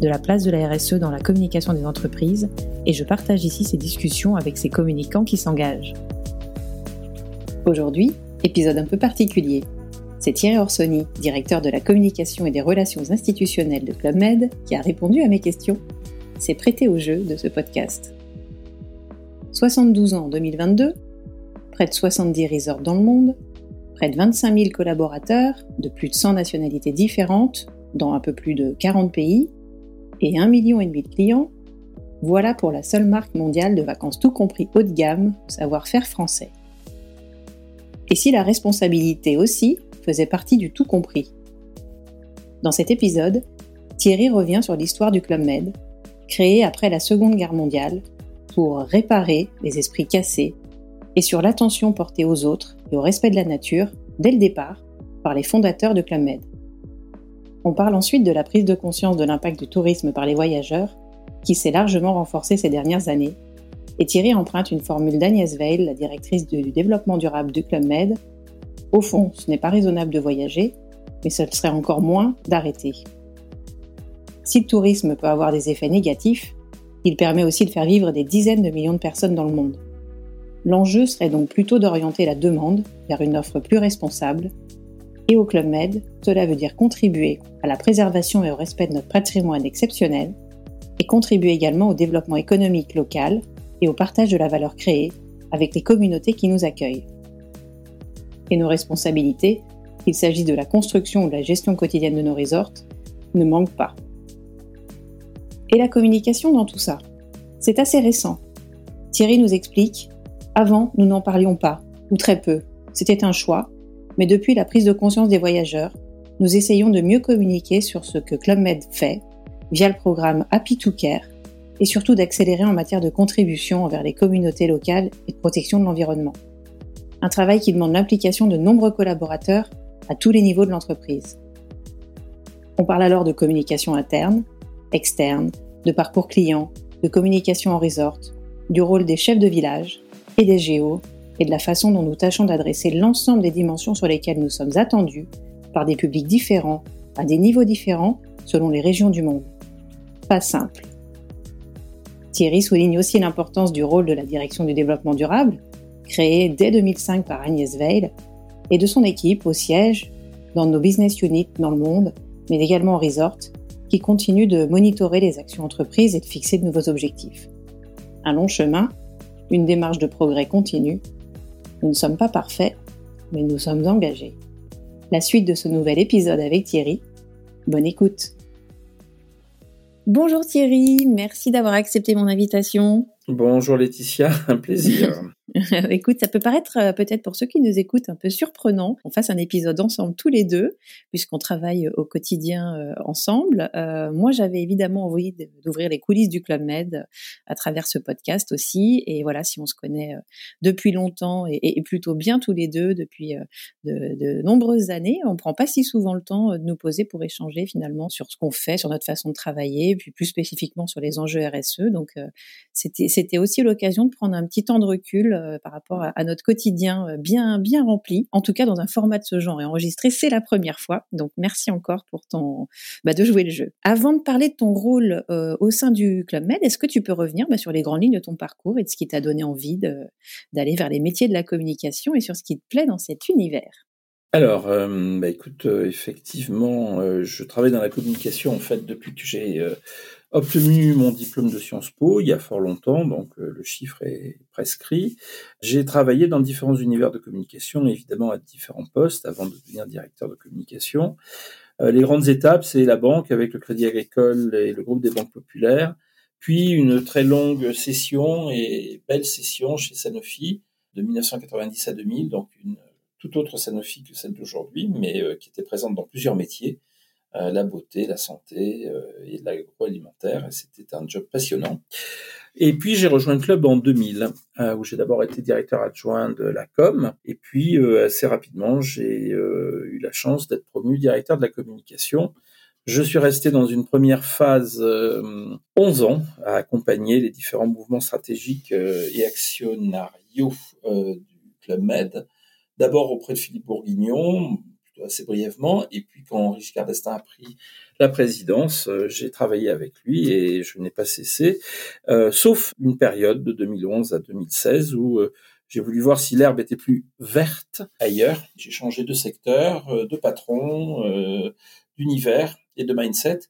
de la place de la RSE dans la communication des entreprises et je partage ici ces discussions avec ces communicants qui s'engagent. Aujourd'hui, épisode un peu particulier. C'est Thierry Orsoni, directeur de la communication et des relations institutionnelles de Club Med, qui a répondu à mes questions s'est prêté au jeu de ce podcast. 72 ans en 2022, près de 70 resorts dans le monde, près de 25 000 collaborateurs de plus de 100 nationalités différentes dans un peu plus de 40 pays et 1,5 million de clients, voilà pour la seule marque mondiale de vacances tout compris haut de gamme, savoir-faire français. Et si la responsabilité aussi faisait partie du tout compris Dans cet épisode, Thierry revient sur l'histoire du Club Med, créé après la Seconde Guerre mondiale pour réparer les esprits cassés et sur l'attention portée aux autres et au respect de la nature dès le départ par les fondateurs de Club Med. On parle ensuite de la prise de conscience de l'impact du tourisme par les voyageurs qui s'est largement renforcée ces dernières années et Thierry emprunte une formule d'Agnès Veil, la directrice du développement durable du Club Med. Au fond, ce n'est pas raisonnable de voyager, mais ce serait encore moins d'arrêter. Si le tourisme peut avoir des effets négatifs, il permet aussi de faire vivre des dizaines de millions de personnes dans le monde. L'enjeu serait donc plutôt d'orienter la demande vers une offre plus responsable. Et au Club Med, cela veut dire contribuer à la préservation et au respect de notre patrimoine exceptionnel, et contribuer également au développement économique local et au partage de la valeur créée avec les communautés qui nous accueillent. Et nos responsabilités, qu'il s'agisse de la construction ou de la gestion quotidienne de nos resorts, ne manquent pas et la communication dans tout ça. C'est assez récent. Thierry nous explique Avant, nous n'en parlions pas, ou très peu. C'était un choix, mais depuis la prise de conscience des voyageurs, nous essayons de mieux communiquer sur ce que Club Med fait via le programme Happy to Care et surtout d'accélérer en matière de contribution envers les communautés locales et de protection de l'environnement. Un travail qui demande l'implication de nombreux collaborateurs à tous les niveaux de l'entreprise. On parle alors de communication interne, externe, de parcours client, de communication en resort, du rôle des chefs de village et des géos et de la façon dont nous tâchons d'adresser l'ensemble des dimensions sur lesquelles nous sommes attendus par des publics différents, à des niveaux différents selon les régions du monde. Pas simple. Thierry souligne aussi l'importance du rôle de la direction du développement durable, créée dès 2005 par Agnès Veil, et de son équipe au siège, dans nos business units dans le monde, mais également en resort, qui continue de monitorer les actions entreprises et de fixer de nouveaux objectifs. Un long chemin, une démarche de progrès continue. Nous ne sommes pas parfaits, mais nous sommes engagés. La suite de ce nouvel épisode avec Thierry. Bonne écoute. Bonjour Thierry, merci d'avoir accepté mon invitation. Bonjour Laetitia, un plaisir. Écoute, ça peut paraître euh, peut-être pour ceux qui nous écoutent un peu surprenant qu'on fasse un épisode ensemble tous les deux, puisqu'on travaille au quotidien euh, ensemble. Euh, moi, j'avais évidemment envie d'ouvrir les coulisses du Club Med à travers ce podcast aussi. Et voilà, si on se connaît depuis longtemps et, plutôt bien tous les deux depuis de, de, nombreuses années, on prend pas si souvent le temps de nous poser pour échanger finalement sur ce qu'on fait, sur notre façon de travailler, puis plus spécifiquement sur les enjeux RSE. Donc, c'était c'était aussi l'occasion de prendre un petit temps de recul euh, par rapport à, notre quotidien euh, bien bien rempli. En tout cas, dans un format de ce genre et enregistré, c'est la première fois. Donc, merci encore pour ton bah, de jouer le jeu. Avant de parler de ton rôle euh, au sein du Club Med, est-ce que tu peux revenir bah, sur les grandes lignes de ton parcours et de ce qui t'a donné envie d'aller vers les métiers de la communication et sur ce qui te plaît dans cet univers? Alors, bah, écoute, effectivement, je travaille dans la communication en fait depuis que j'ai obtenu mon diplôme de Sciences Po il y a fort longtemps, donc le chiffre est prescrit. J'ai travaillé dans différents univers de communication, évidemment à différents postes avant de devenir directeur de communication. les grandes étapes, c'est la banque avec le Crédit Agricole et le groupe des banques populaires, puis une très longue session et belle session chez Sanofi de 1990 à 2000, donc une toute autre Sanofi que celle d'aujourd'hui, mais euh, qui était présente dans plusieurs métiers, euh, la beauté, la santé euh, et l'agroalimentaire. C'était un job passionnant. Et puis j'ai rejoint le club en 2000, où j'ai d'abord été directeur adjoint de la com, et puis assez rapidement j'ai eu la chance d'être promu directeur de la communication. Je suis resté dans une première phase 11 ans à accompagner les différents mouvements stratégiques et actionnariaux du Club Med, d'abord auprès de Philippe Bourguignon, assez brièvement, et puis quand Richard d'Estaing a pris la présidence, euh, j'ai travaillé avec lui et je n'ai pas cessé, euh, sauf une période de 2011 à 2016 où euh, j'ai voulu voir si l'herbe était plus verte ailleurs. J'ai changé de secteur, de patron, d'univers et de mindset.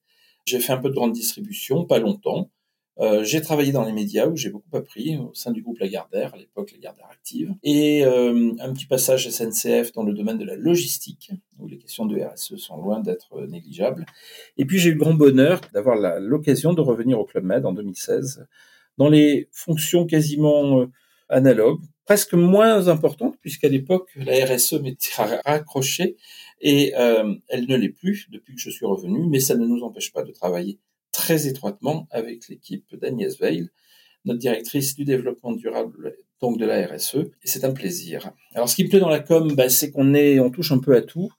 J'ai fait un peu de grande distribution, pas longtemps. Euh, j'ai travaillé dans les médias où j'ai beaucoup appris au sein du groupe Lagardère, à l'époque Lagardère Active, et euh, un petit passage SNCF dans le domaine de la logistique, où les questions de RSE sont loin d'être négligeables. Et puis j'ai eu le grand bonheur d'avoir l'occasion de revenir au Club Med en 2016, dans les fonctions quasiment euh, analogues, presque moins importantes, puisqu'à l'époque la RSE m'était raccrochée, et elle ne l'est plus depuis que je suis revenu, mais ça ne nous empêche pas de travailler très étroitement avec l'équipe d'Agnès Veil, notre directrice du développement durable, donc de la RSE, et c'est un plaisir. Alors, ce qui me plaît dans la com, bah, c'est qu'on est, on touche un peu à tout.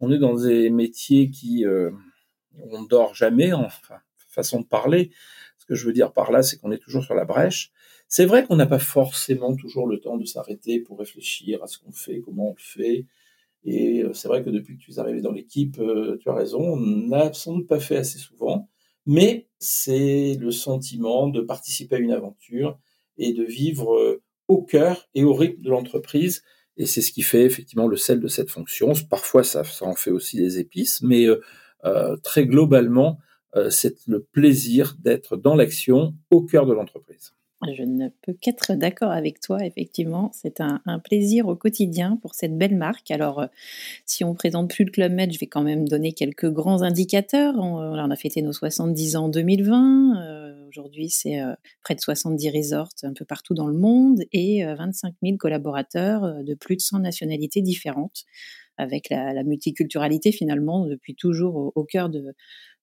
On est dans des métiers qui, euh, on dort jamais, enfin, façon de parler. Ce que je veux dire par là, c'est qu'on est toujours sur la brèche. C'est vrai qu'on n'a pas forcément toujours le temps de s'arrêter pour réfléchir à ce qu'on fait, comment on le fait. Et euh, c'est vrai que depuis que tu es arrivé dans l'équipe, euh, tu as raison, on n'a sans doute pas fait assez souvent mais c'est le sentiment de participer à une aventure et de vivre euh, au cœur et au rythme de l'entreprise. Et c'est ce qui fait effectivement le sel de cette fonction. Parfois, ça, en fait aussi les épices, mais euh, euh, très globalement, c'est le plaisir d'être dans l'action au cœur de l'entreprise. Je ne peux qu'être d'accord avec toi, effectivement. C'est un, plaisir au quotidien pour cette belle marque. Alors, euh, si on présente plus le Club Med, je vais quand même donner quelques grands indicateurs. On, a fêté nos 70 ans en 2020. Euh, aujourd'hui, c'est euh, près de 70 resorts un peu partout dans le monde et 25 000 collaborateurs de plus de 100 nationalités différentes avec la, multiculturalité finalement depuis toujours au cœur de,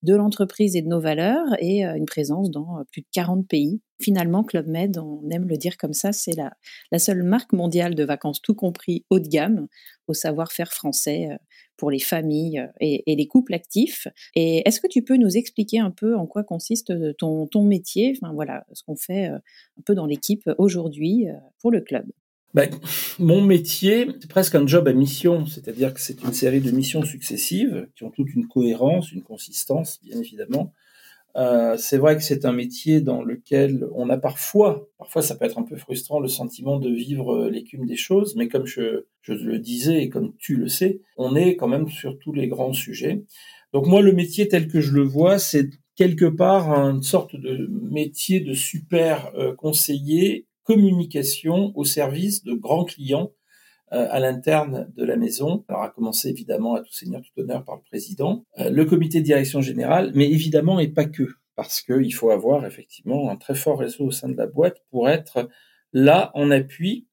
de l'entreprise et de nos valeurs et euh, une présence dans euh, plus de 40 pays. Finalement, Club Med, on aime le dire comme ça, c'est la, la seule marque mondiale de vacances tout compris haut de gamme au savoir-faire français euh, pour les familles et, les couples actifs. Et est-ce que tu peux nous expliquer un peu en quoi consiste ton, ton métier, enfin voilà, ce qu'on fait un peu dans l'équipe aujourd'hui pour le club ben, mon métier, c'est presque un job à mission, c'est-à-dire que c'est une série de missions successives qui ont toute une cohérence, une consistance, bien évidemment. Euh, c'est vrai que c'est un métier dans lequel on a parfois, parfois ça peut être un peu frustrant, le sentiment de vivre l'écume des choses, mais comme je, je le disais et comme tu le sais, on est quand même sur tous les grands sujets. Donc moi, le métier tel que je le vois, c'est quelque part une sorte de métier de super euh, conseiller communication au service de grands clients euh, à l'interne de la maison. Alors à commencer évidemment à tout seigneur, tout honneur par le président, euh, le comité de direction générale, mais évidemment et pas que, parce qu'il faut avoir effectivement un très fort réseau au sein de la boîte pour être là en appui,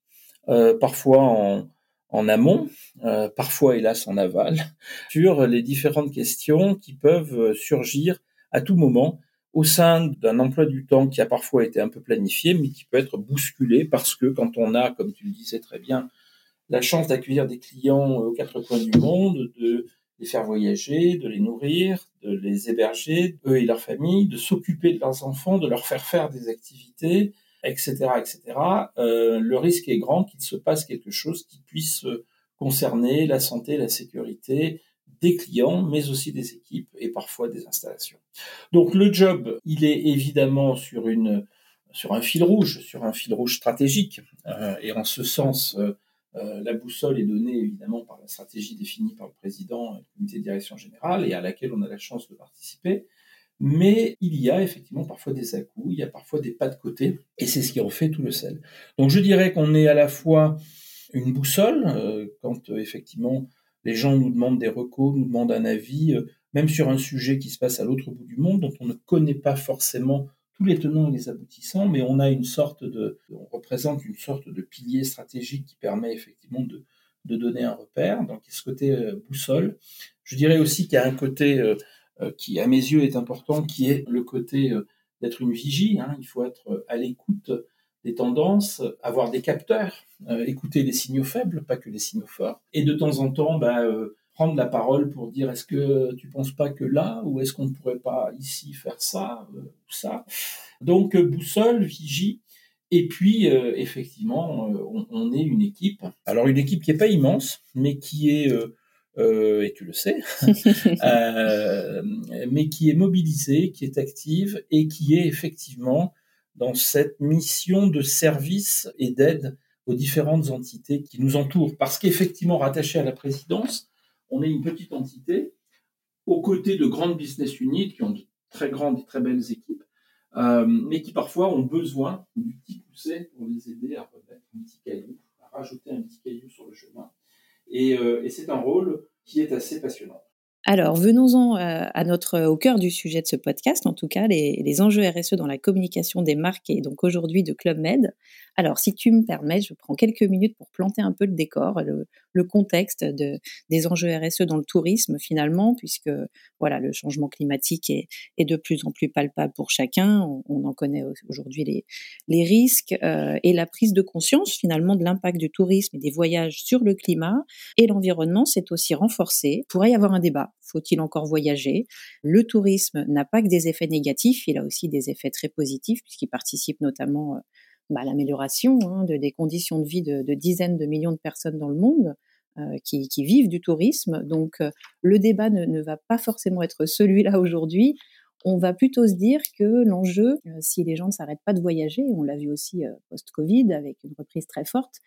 euh, parfois en, en amont, parfois hélas en aval, sur les différentes questions qui peuvent surgir à tout moment au sein d'un emploi du temps qui a parfois été un peu planifié, mais qui peut être bousculé parce que quand on a, comme tu le disais très bien, la chance d'accueillir des clients aux quatre coins du monde, de les faire voyager, de les nourrir, de les héberger, eux et leurs familles, de s'occuper de leurs enfants, de leur faire faire des activités, etc., etc. Euh, le risque est grand qu'il se passe quelque chose qui puisse concerner la santé, la sécurité, des clients, mais aussi des équipes et parfois des installations. Donc le job, il est évidemment sur une sur un fil rouge, sur un fil rouge stratégique, euh, et en ce sens, euh, euh, la boussole est donnée évidemment par la stratégie définie par le président du comité de direction générale et à laquelle on a la chance de participer. mais il y a effectivement parfois des à-coups, il y a parfois des pas de côté, et c'est ce qui en fait tout le sel. Donc je dirais qu'on est à la fois une boussole, quand effectivement les gens nous demandent des recos, nous demandent un avis, euh, même sur un sujet qui se passe à l'autre bout du monde, dont on ne connaît pas forcément tous les tenants et les aboutissants, mais on a une sorte de, on représente une sorte de pilier stratégique qui permet effectivement de, de donner un repère. Donc, il y a ce côté boussole. Je dirais aussi qu'il y a un côté euh, qui à mes yeux est important, qui est le côté euh, d'être une vigie. Hein. Il faut être euh, à l'écoute des tendances, avoir des capteurs, écouter les signaux faibles, pas que les signaux forts, et de temps en temps bah, prendre la parole pour dire est-ce que tu penses pas que là, ou est-ce qu'on ne pourrait pas ici faire ça, ou ça? Donc boussole, vigie, et puis, effectivement, on, on, est une équipe. Alors, une équipe qui n'est pas immense, mais qui est euh, et tu le sais, euh, mais qui est mobilisée, qui est active et qui est effectivement dans cette mission de service et d'aide aux différentes entités qui nous entourent. Parce qu'effectivement, rattaché à la présidence, on est une petite entité aux côtés de grandes business units qui ont de très grandes et très belles équipes, euh, mais qui parfois ont besoin du petit poussé pour les aider à remettre un petit caillou, à rajouter un petit caillou sur le chemin. Euh, et, c'est un rôle qui est assez passionnant. Alors, venons-en euh, à notre, au cœur du sujet de ce podcast, en tout cas, les, les enjeux RSE dans la communication des marques et donc aujourd'hui de Club Med. Alors, si tu me permets, je prends quelques minutes pour planter un peu le décor, le, le contexte de, des enjeux RSE dans le tourisme finalement, puisque voilà, le changement climatique est, est de plus en plus palpable pour chacun. On, on en connaît aujourd'hui les, les risques euh, et la prise de conscience finalement de l'impact du tourisme et des voyages sur le climat et l'environnement s'est aussi renforcé. pourrait y avoir un débat. Faut-il encore voyager? Le tourisme n'a pas que des effets négatifs, il a aussi des effets très positifs puisqu'il participe notamment euh, bah, l'amélioration hein, de, des conditions de vie de, de, dizaines de millions de personnes dans le monde. Euh, qui, qui, vivent du tourisme. Donc euh, le débat ne, ne, va pas forcément être celui-là aujourd'hui. On va plutôt se dire que l'enjeu, euh, si les gens ne s'arrêtent pas de voyager, on l'a vu aussi post-Covid avec une reprise très forte,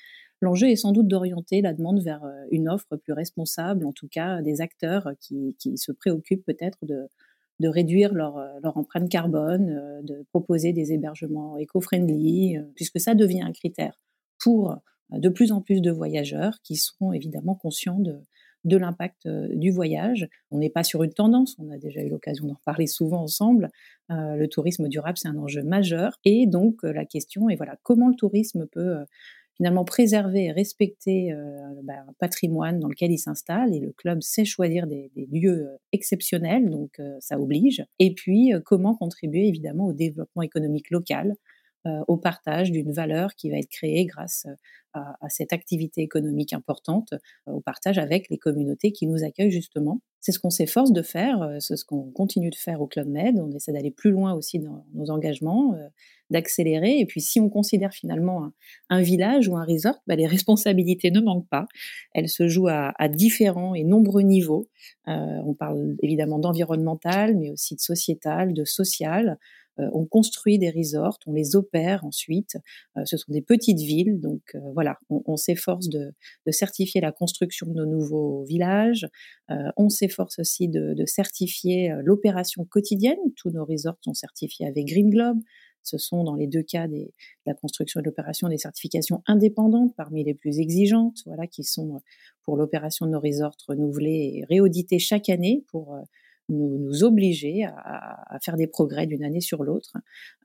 l'enjeu est sans doute d'orienter la demande vers une offre plus responsable, en tout cas des acteurs qui, qui se préoccupent peut-être de, de réduire leur, euh, leur empreinte carbone, euh, de proposer des hébergements éco-friendly, euh, puisque ça devient un critère pour de plus en plus de voyageurs qui seront évidemment conscients de, de l'impact du voyage. On n'est pas sur une tendance, on a déjà eu l'occasion d'en parler souvent ensemble. le tourisme durable, c'est un enjeu majeur. Et donc, la question est, voilà, comment le tourisme peut finalement préserver et respecter euh, bah, un patrimoine dans lequel il s'installe et le club sait choisir des, des lieux euh, exceptionnels, donc euh, ça oblige. Et puis comment contribuer évidemment au développement économique local, au partage d'une valeur qui va être créée grâce à, à cette activité économique importante, au partage avec les communautés qui nous accueillent justement. C'est ce qu'on s'efforce de faire, c'est ce qu'on continue de faire au Club Med. On essaie d'aller plus loin aussi dans nos engagements d'accélérer. Et puis, si on considère finalement un, village ou un resort, bah, les responsabilités ne manquent pas. Elles se jouent à, différents et nombreux niveaux. Euh, on parle évidemment d'environnemental, mais aussi de sociétal, de social. Euh, on construit des resorts, on les opère ensuite. Euh, ce sont des petites villes, donc euh, voilà, on, on s'efforce de, de, certifier la construction de nos nouveaux villages. on s'efforce aussi de, de certifier l'opération quotidienne. Tous nos resorts sont certifiés avec Green Globe. Ce sont dans les deux cas des, de la construction et de l'opération des certifications indépendantes parmi les plus exigeantes, voilà, qui sont pour l'opération de nos resorts renouvelées et réauditées chaque année pour nous, nous, obliger à, à, faire des progrès d'une année sur l'autre.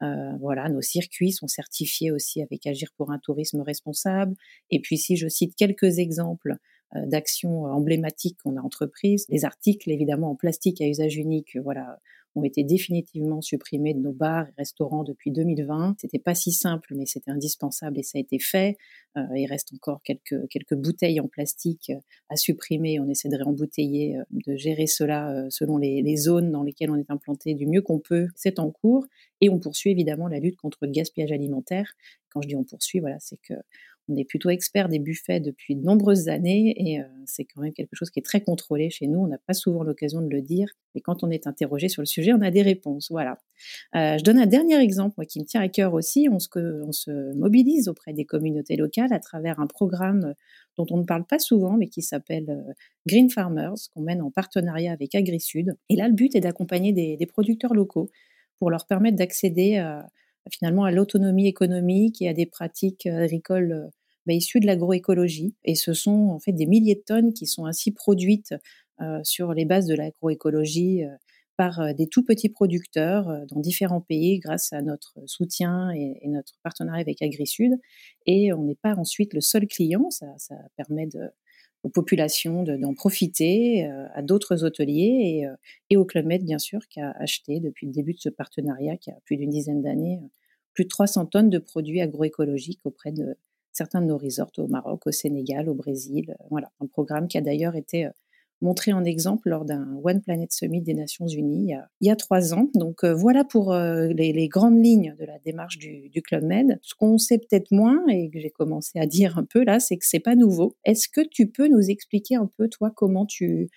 Euh, voilà, nos circuits sont certifiés aussi avec Agir pour un tourisme responsable. Et puis, si je cite quelques exemples euh, d'actions emblématiques qu'on a entreprises, les articles évidemment en plastique à usage unique, voilà, ont été définitivement supprimés de nos bars et restaurants depuis 2020. C'était pas si simple, mais c'était indispensable et ça a été fait. Euh, il reste encore quelques, quelques bouteilles en plastique euh, à supprimer. On essaie de réembouteiller, euh, de gérer cela selon les, les, zones dans lesquelles on est implanté du mieux qu'on peut. C'est en cours et on poursuit évidemment la lutte contre le gaspillage alimentaire. Quand je dis on poursuit, voilà, c'est que On est plutôt expert des buffets depuis de nombreuses années et euh, c'est quand même quelque chose qui est très contrôlé chez nous. On n'a pas souvent l'occasion de le dire, mais quand on est interrogé sur le sujet, on a des réponses. Voilà. Euh, je donne un dernier exemple qui me tient à cœur aussi. On se, mobilise auprès des communautés locales à travers un programme dont on ne parle pas souvent, mais qui s'appelle euh, Green Farmers, qu'on mène en partenariat avec AgriSud. Et là, le but est d'accompagner des, des producteurs locaux pour leur permettre d'accéder à finalement à l'autonomie économique et à des pratiques euh, agricoles euh, bah, issues de l'agroécologie. Et ce sont en fait des milliers de tonnes qui sont ainsi produites euh, sur les bases de l'agroécologie par des tout petits producteurs dans différents pays grâce à notre soutien et, notre partenariat avec AgriSud. Et on n'est pas ensuite le seul client, ça, permet aux populations d'en profiter, à d'autres hôteliers et, et, au Club Med, bien sûr, qui a acheté depuis le début de ce partenariat, qui a plus d'une dizaine d'années, plus de 300 tonnes de produits agroécologiques auprès de certains de nos resorts au Maroc, au Sénégal, au Brésil. Voilà, un programme qui a d'ailleurs été montré en exemple lors d'un One Planet Summit des Nations Unies il y a, trois ans. Donc euh, voilà pour euh, les, grandes lignes de la démarche du, Club Med. Ce qu'on sait peut-être moins et que j'ai commencé à dire un peu là, c'est que c'est pas nouveau. Est-ce que tu peux nous expliquer un peu toi comment tu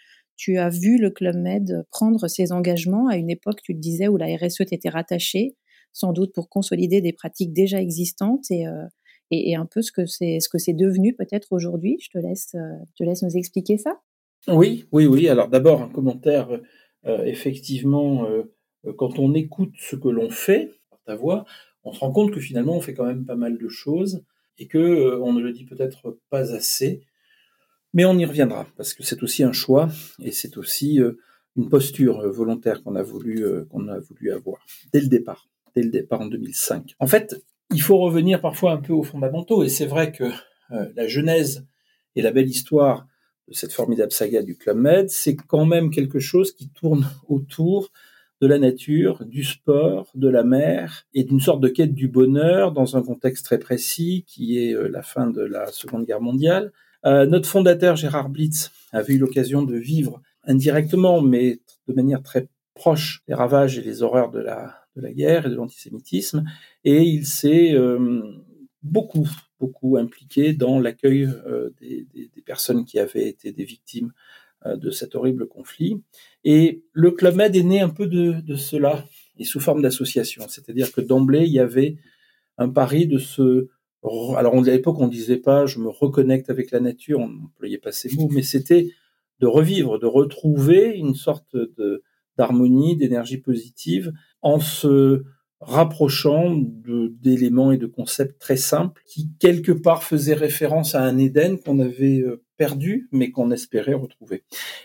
as vu le Club Med prendre ses engagements? À une époque, tu le disais, où la RSE t'était rattachée, sans doute pour consolider des pratiques déjà existantes et, euh, un peu ce que c'est ce devenu peut-être aujourd'hui. Je te laisse, te laisse nous expliquer ça. Oui, oui, oui. Alors d'abord un commentaire. Euh, effectivement, euh, quand on écoute ce que l'on fait par ta voix, on se rend compte que finalement on fait quand même pas mal de choses et que euh, on ne le dit peut-être pas assez, mais on y reviendra parce que c'est aussi un choix et c'est aussi une posture volontaire qu'on a voulu qu'on a voulu avoir dès le départ, dès le départ en 2005. En fait, il faut revenir parfois un peu aux fondamentaux et c'est vrai que la genèse et la belle histoire de cette formidable saga du Club Med, c'est quand même quelque chose qui tourne autour de la nature, du sport, de la mer et d'une sorte de quête du bonheur dans un contexte très précis qui est euh, la fin de la Seconde Guerre mondiale. Euh, notre fondateur Gérard Blitz avait eu l'occasion de vivre indirectement, mais de manière très proche, les ravages et les horreurs de la, guerre et de l'antisémitisme, et il s'est euh, beaucoup beaucoup impliqué dans l'accueil euh, des, personnes qui avaient été des victimes euh, de cet horrible conflit. Et le Club Med est né un peu de, cela, et sous forme d'association. C'est-à-dire que d'emblée, il y avait un pari de se... Alors à l'époque, on disait pas je me reconnecte avec la nature, on n'employait pas ces mots, mais c'était de revivre, de retrouver une sorte d'harmonie, d'énergie positive en se rapprochant d'éléments et de concepts très simples qui quelque part faisaient référence à un Éden qu'on avait euh, perdu mais qu'on espérait retrouver.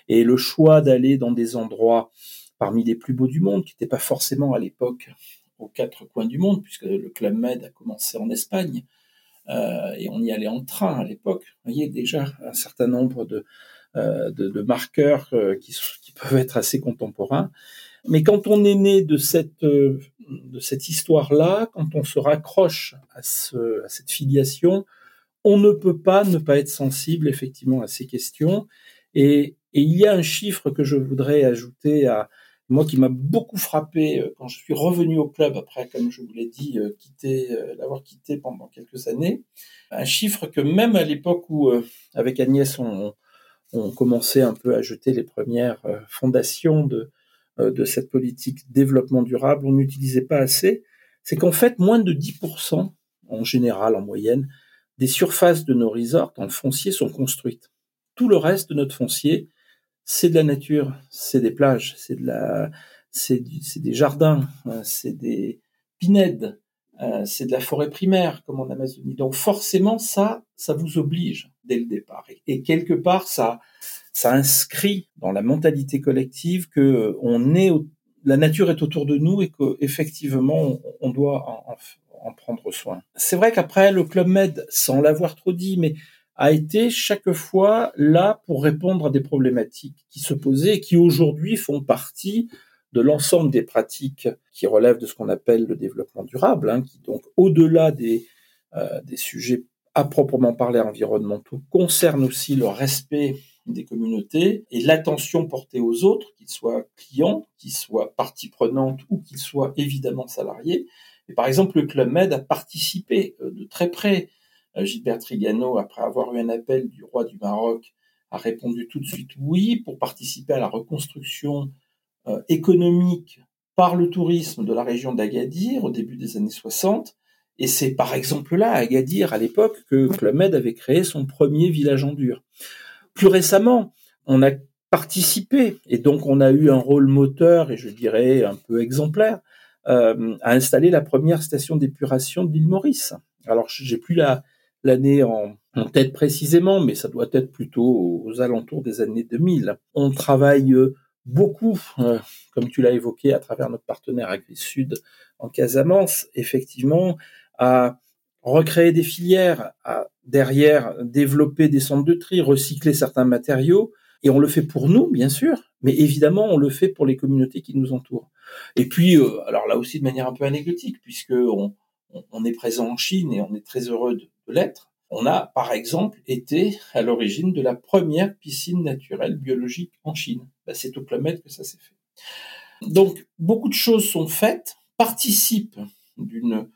Et le choix d'aller dans des endroits parmi les plus beaux du monde, qui n'étaient pas forcément à l'époque aux quatre coins du monde, puisque le Club Med a commencé en Espagne, euh, et on y allait en train à l'époque. Vous voyez déjà un certain nombre de, euh, de, marqueurs qui, qui, peuvent être assez contemporains. Mais quand on est né de cette, euh, de cette histoire-là, quand on se raccroche à, ce, à cette filiation, on ne peut pas ne pas être sensible effectivement à ces questions. Et, il y a un chiffre que je voudrais ajouter à moi qui m'a beaucoup frappé euh, quand je suis revenu au club après, comme je vous l'ai dit, euh, quitter, l'avoir quitté pendant quelques années. Un chiffre que même à l'époque où, avec Agnès, on, on commençait un peu à jeter les premières fondations de, euh, de cette politique développement durable, on n'utilisait pas assez, c'est qu'en fait, moins de 10%, en général, en moyenne, des surfaces de nos resorts en foncier sont construites. Tout le reste de notre foncier, c'est de la nature, c'est des plages, c'est de la, c'est des jardins, euh, c'est des pinèdes, euh, c'est de la forêt primaire, comme en Amazonie. Donc forcément, ça, ça vous oblige dès le départ. Et, quelque part, ça, ça inscrit dans la mentalité collective que euh, la nature est autour de nous et qu'effectivement, on, doit en, en, prendre soin. C'est vrai qu'après, le Club Med, sans l'avoir trop dit, mais a été chaque fois là pour répondre à des problématiques qui se posaient et qui aujourd'hui font partie de l'ensemble des pratiques qui relèvent de ce qu'on appelle le développement durable, hein, qui donc au-delà des, euh, des sujets à proprement parler environnementaux concernent aussi le respect des communautés et l'attention portée aux autres, qu'ils soient clients, qu'ils soient partie prenante ou qu'ils soient évidemment salariés. Et par exemple, le Club Med a participé euh, de très près Gilbert Trigano, après avoir eu un appel du roi du Maroc, a répondu tout de suite oui pour participer à la reconstruction économique par le tourisme de la région d'Agadir au début des années 60. Et c'est par exemple là, à Agadir, à l'époque, que Club Med avait créé son premier village en dur. Plus récemment, on a participé, et donc on a eu un rôle moteur, et je dirais un peu exemplaire, euh, à installer la première station d'épuration de l'île Maurice. Alors j'ai plus la l'année en, tête précisément, mais ça doit être plutôt aux alentours des années 2000. On travaille beaucoup, euh, comme tu l'as évoqué, à travers notre partenaire Agri Sud en Casamance, effectivement, à recréer des filières, derrière développer des centres de tri, recycler certains matériaux, et on le fait pour nous, bien sûr, mais évidemment, on le fait pour les communautés qui nous entourent. Et puis, euh, alors là aussi de manière un peu anecdotique, puisque on, est présent en Chine et on est très heureux de, l'être. On a, par exemple, été à l'origine de la première piscine naturelle biologique en Chine. Ben, c'est au Club que ça s'est fait. Donc, beaucoup de choses sont faites, participent d'une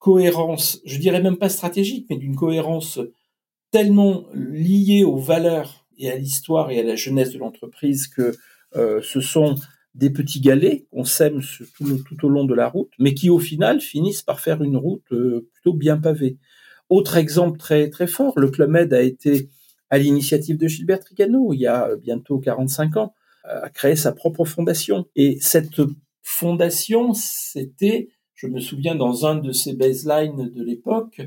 cohérence, je dirais même pas stratégique, mais d'une cohérence tellement liée aux valeurs et à l'histoire et à la jeunesse de l'entreprise que euh, ce sont des petits galets qu'on sème tout, au long de la route, mais qui au final finissent par faire une route euh, plutôt bien pavée. Autre exemple très très fort, le Club Med a été à l'initiative de Gilbert Trigano, il y a bientôt 45 ans, a créé sa propre fondation. Et cette fondation, c'était je me souviens dans un de ces baselines de l'époque,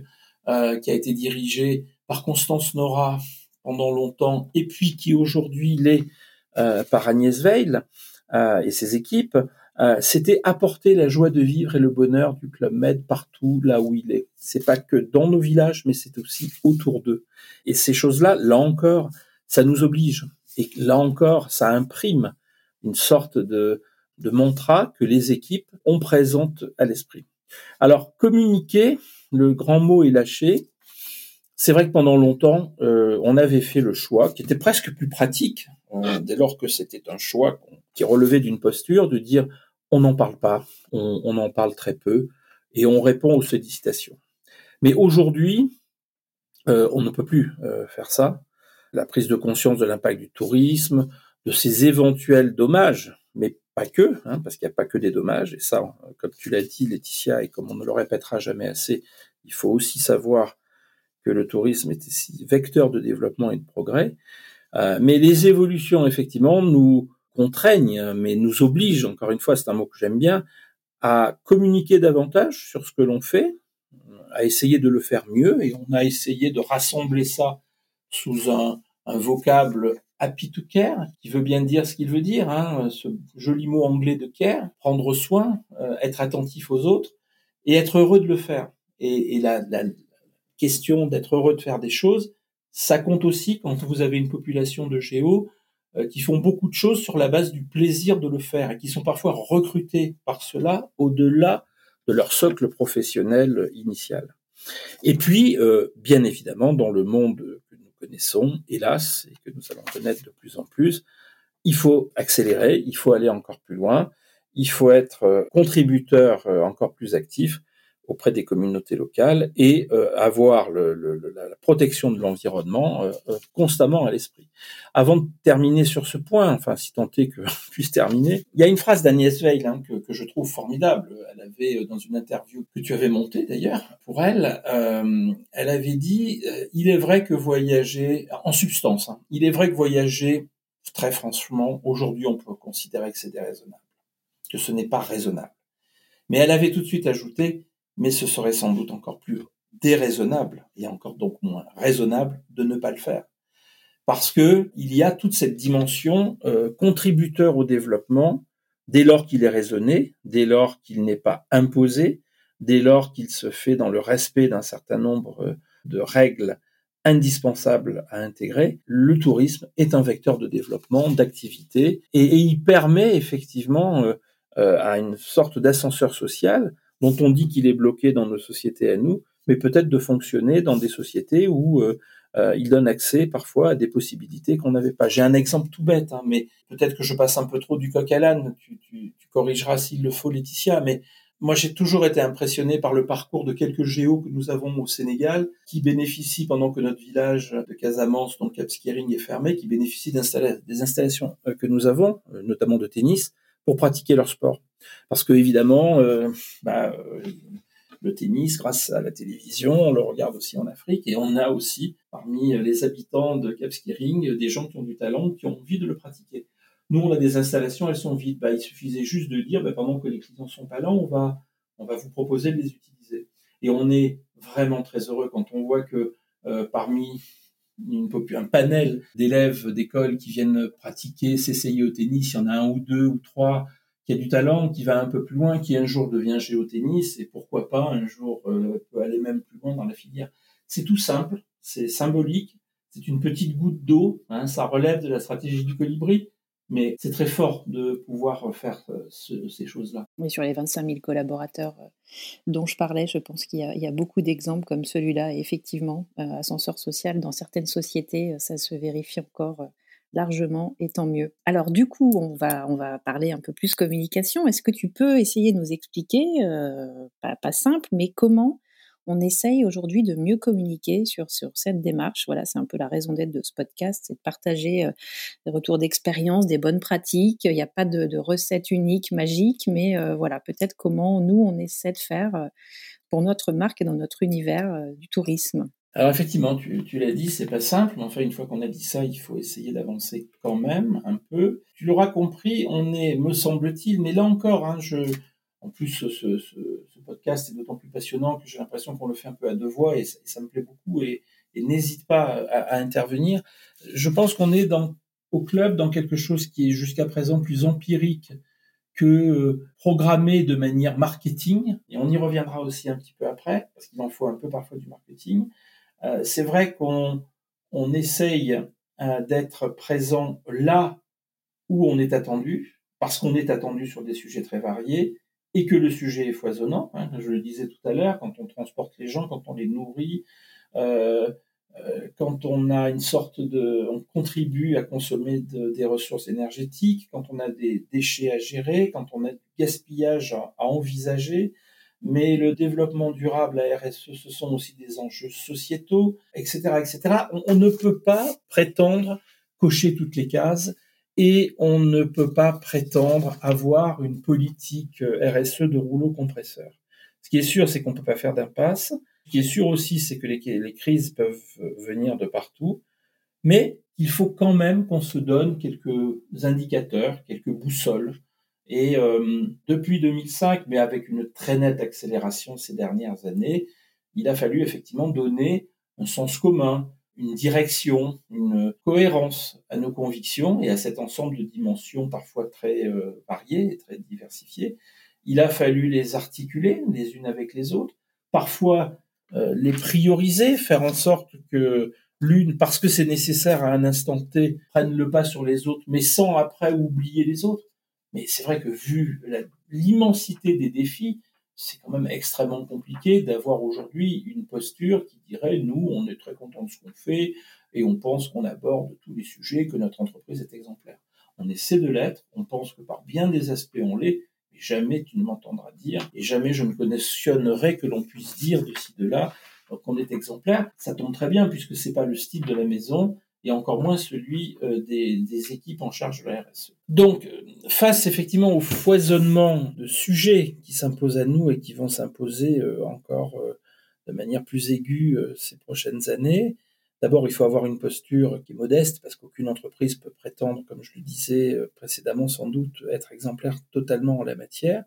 euh, qui a été dirigé par Constance Nora pendant longtemps, et puis qui aujourd'hui l'est euh, par Agnès Veil euh, et ses équipes, c'était apporter la joie de vivre et le bonheur du Club Med partout là où il est. C'est pas que dans nos villages, mais c'est aussi autour d'eux. Et ces choses-là, là encore, ça nous oblige. Et là encore, ça imprime une sorte de, de mantra que les équipes ont présente à l'esprit. Alors, communiquer, le grand mot est lâché. C'est vrai que pendant longtemps, euh, on avait fait le choix, qui était presque plus pratique, euh, dès lors que c'était un choix qui relevait d'une posture de dire on n'en parle pas, on, en parle très peu, et on répond aux sollicitations. Mais aujourd'hui, euh, on ne peut plus faire ça. La prise de conscience de l'impact du tourisme, de ses éventuels dommages, mais pas que, hein, parce qu'il n'y a pas que des dommages, et ça, comme tu l'as dit, Laetitia, et comme on ne le répétera jamais assez, il faut aussi savoir que le tourisme est ici vecteur de développement et de progrès. Euh, mais les évolutions, effectivement, nous contraignent, mais nous obligent, encore une fois, c'est un mot que j'aime bien, à communiquer davantage sur ce que l'on fait, à essayer de le faire mieux, et on a essayé de rassembler ça sous un, un vocable happy to care, qui veut bien dire ce qu'il veut dire, hein, ce joli mot anglais de care, prendre soin, euh, être attentif aux autres et être heureux de le faire. Et, la, question d'être heureux de faire des choses, ça compte aussi quand vous avez une population de géos euh, qui font beaucoup de choses sur la base du plaisir de le faire et qui sont parfois recrutés par cela au-delà de leur socle professionnel initial. Et puis, euh, bien évidemment, dans le monde connaissons, hélas, et que nous allons connaître de plus en plus. Il faut accélérer, il faut aller encore plus loin, il faut être euh, contributeur euh, encore plus actif auprès des communautés locales et euh, avoir la protection de l'environnement euh, euh, constamment à l'esprit. Avant de terminer sur ce point, enfin si tant est que puisse terminer, il y a une phrase d'Agnès Veil hein, que, que, je trouve formidable. Elle avait dans une interview que tu avais montée d'ailleurs pour elle, elle avait dit il est vrai que voyager en substance, hein, il est vrai que voyager très franchement aujourd'hui on peut considérer que c'est déraisonnable, que ce n'est pas raisonnable. Mais elle avait tout de suite ajouté mais ce serait sans doute encore plus déraisonnable et encore donc moins raisonnable de ne pas le faire. Parce que il y a toute cette dimension euh, contributeur au développement dès lors qu'il est raisonné, dès lors qu'il n'est pas imposé, dès lors qu'il se fait dans le respect d'un certain nombre euh, de règles indispensables à intégrer, le tourisme est un vecteur de développement, d'activité, et, il permet effectivement euh, à une sorte d'ascenseur social dont on dit qu'il est bloqué dans nos sociétés à nous, mais peut-être de fonctionner dans des sociétés où euh, euh, il donne accès parfois à des possibilités qu'on n'avait pas. J'ai un exemple tout bête, hein, mais peut-être que je passe un peu trop du coq à l'âne, tu, corrigeras s'il le faut Laetitia, mais moi, j'ai toujours été impressionné par le parcours de quelques géos que nous avons au Sénégal, qui bénéficient, pendant que notre village de Casamance, donc Cap Skirring, est fermé, qui bénéficient des installations euh, que nous avons, notamment de tennis, pour pratiquer leur sport. Parce que, évidemment, euh, bah, le tennis, grâce à la télévision, on le regarde aussi en Afrique, et on a aussi, parmi les habitants de Cap Skirring, des gens qui ont du talent, qui ont envie de le pratiquer. Nous, on a des installations, elles sont vides. Bah, il suffisait juste de dire, bah, pendant que les clients sont pas là, on va, on va vous proposer de les utiliser. Et on est vraiment très heureux quand on voit que euh, parmi un panel d'élèves d'école qui viennent pratiquer, s'essayer au tennis, il y en a un ou deux ou trois qui a du talent, qui va un peu plus loin, qui un jour devient géotennis et pourquoi pas un jour euh, peut aller même plus loin dans la filière. C'est tout simple, c'est symbolique, c'est une petite goutte d'eau, hein, ça relève de la stratégie du colibri, mais c'est très fort de pouvoir faire euh, ces choses-là. Oui, sur les 25 000 collaborateurs euh, dont je parlais, je pense qu'il y, a beaucoup d'exemples comme celui-là. effectivement, euh, ascenseur social, dans certaines sociétés, ça se vérifie encore largement et tant mieux. Alors du coup, on va, on va parler un peu plus communication. Est-ce que tu peux essayer de nous expliquer, pas, pas, simple, mais comment on essaye aujourd'hui de mieux communiquer sur, sur cette démarche? Voilà, c'est un peu la raison d'être de ce podcast, c'est de partager euh, des retours d'expérience, des bonnes pratiques. Il n'y a pas de, recette unique, magique, mais euh, voilà, peut-être comment nous, on essaie de faire euh, pour notre marque et dans notre univers du tourisme. Alors effectivement, tu, tu l'as dit, c'est pas simple, mais enfin une fois qu'on a dit ça, il faut essayer d'avancer quand même un peu. Tu l'auras compris, on est, me semble-t-il, mais là encore, hein, je, en plus, ce, podcast est d'autant plus passionnant que j'ai l'impression qu'on le fait un peu à deux voix et, ça, me plaît beaucoup et, n'hésite pas à, intervenir. Je pense qu'on est dans, au club dans quelque chose qui est jusqu'à présent plus empirique que euh, programmé de manière marketing, et on y reviendra aussi un petit peu après, parce qu'il en faut un peu parfois du marketing. Euh, c'est vrai qu'on on essaye euh, d'être présent là où on est attendu, parce qu'on est attendu sur des sujets très variés, et que le sujet est foisonnant. Hein, je le disais tout à l'heure, quand on transporte les gens, quand on les nourrit, euh, quand on a une sorte de, on contribue à consommer des ressources énergétiques, quand on a des déchets à gérer, quand on a du gaspillage à, envisager. Mais le développement durable, la RSE, ce sont aussi des enjeux sociétaux, etc., etc. on ne peut pas prétendre cocher toutes les cases et on ne peut pas prétendre avoir une politique euh, RSE de rouleau compresseur. Ce qui est sûr, c'est qu'on ne peut pas faire d'impasse. Ce qui est sûr aussi, c'est que les, crises peuvent euh, venir de partout, mais il faut quand même qu'on se donne quelques indicateurs, quelques boussoles. Et euh, depuis 2005, mais avec une très nette accélération ces dernières années, il a fallu effectivement donner un sens commun, une direction, une cohérence à nos convictions et à cet ensemble de dimensions parfois très euh, variées et très diversifiées. Il a fallu les articuler les unes avec les autres, parfois euh, les prioriser, faire en sorte que l'une, parce que c'est nécessaire à un instant T, prenne le pas sur les autres, mais sans après oublier les autres. Mais c'est vrai que vu l'immensité des défis, c'est quand même extrêmement compliqué d'avoir aujourd'hui une posture qui dirait nous, on est très content de ce qu'on fait et on pense qu'on aborde tous les sujets, que notre entreprise est exemplaire. On essaie de l'être, on pense que par bien des aspects on l'est, mais jamais tu ne m'entendras dire et jamais je ne connaissionnerai que l'on puisse dire de ci, de là qu'on est exemplaire. Ça tombe très bien puisque c'est pas le style de la maison et encore moins celui euh, des, équipes en charge de la RSE. Donc, euh, face effectivement au foisonnement de sujets qui s'imposent à nous et qui vont s'imposer euh, encore de manière plus aiguë ces prochaines années, d'abord, il faut avoir une posture qui est modeste, parce qu'aucune entreprise peut prétendre, comme je le disais précédemment, sans doute être exemplaire totalement en la matière,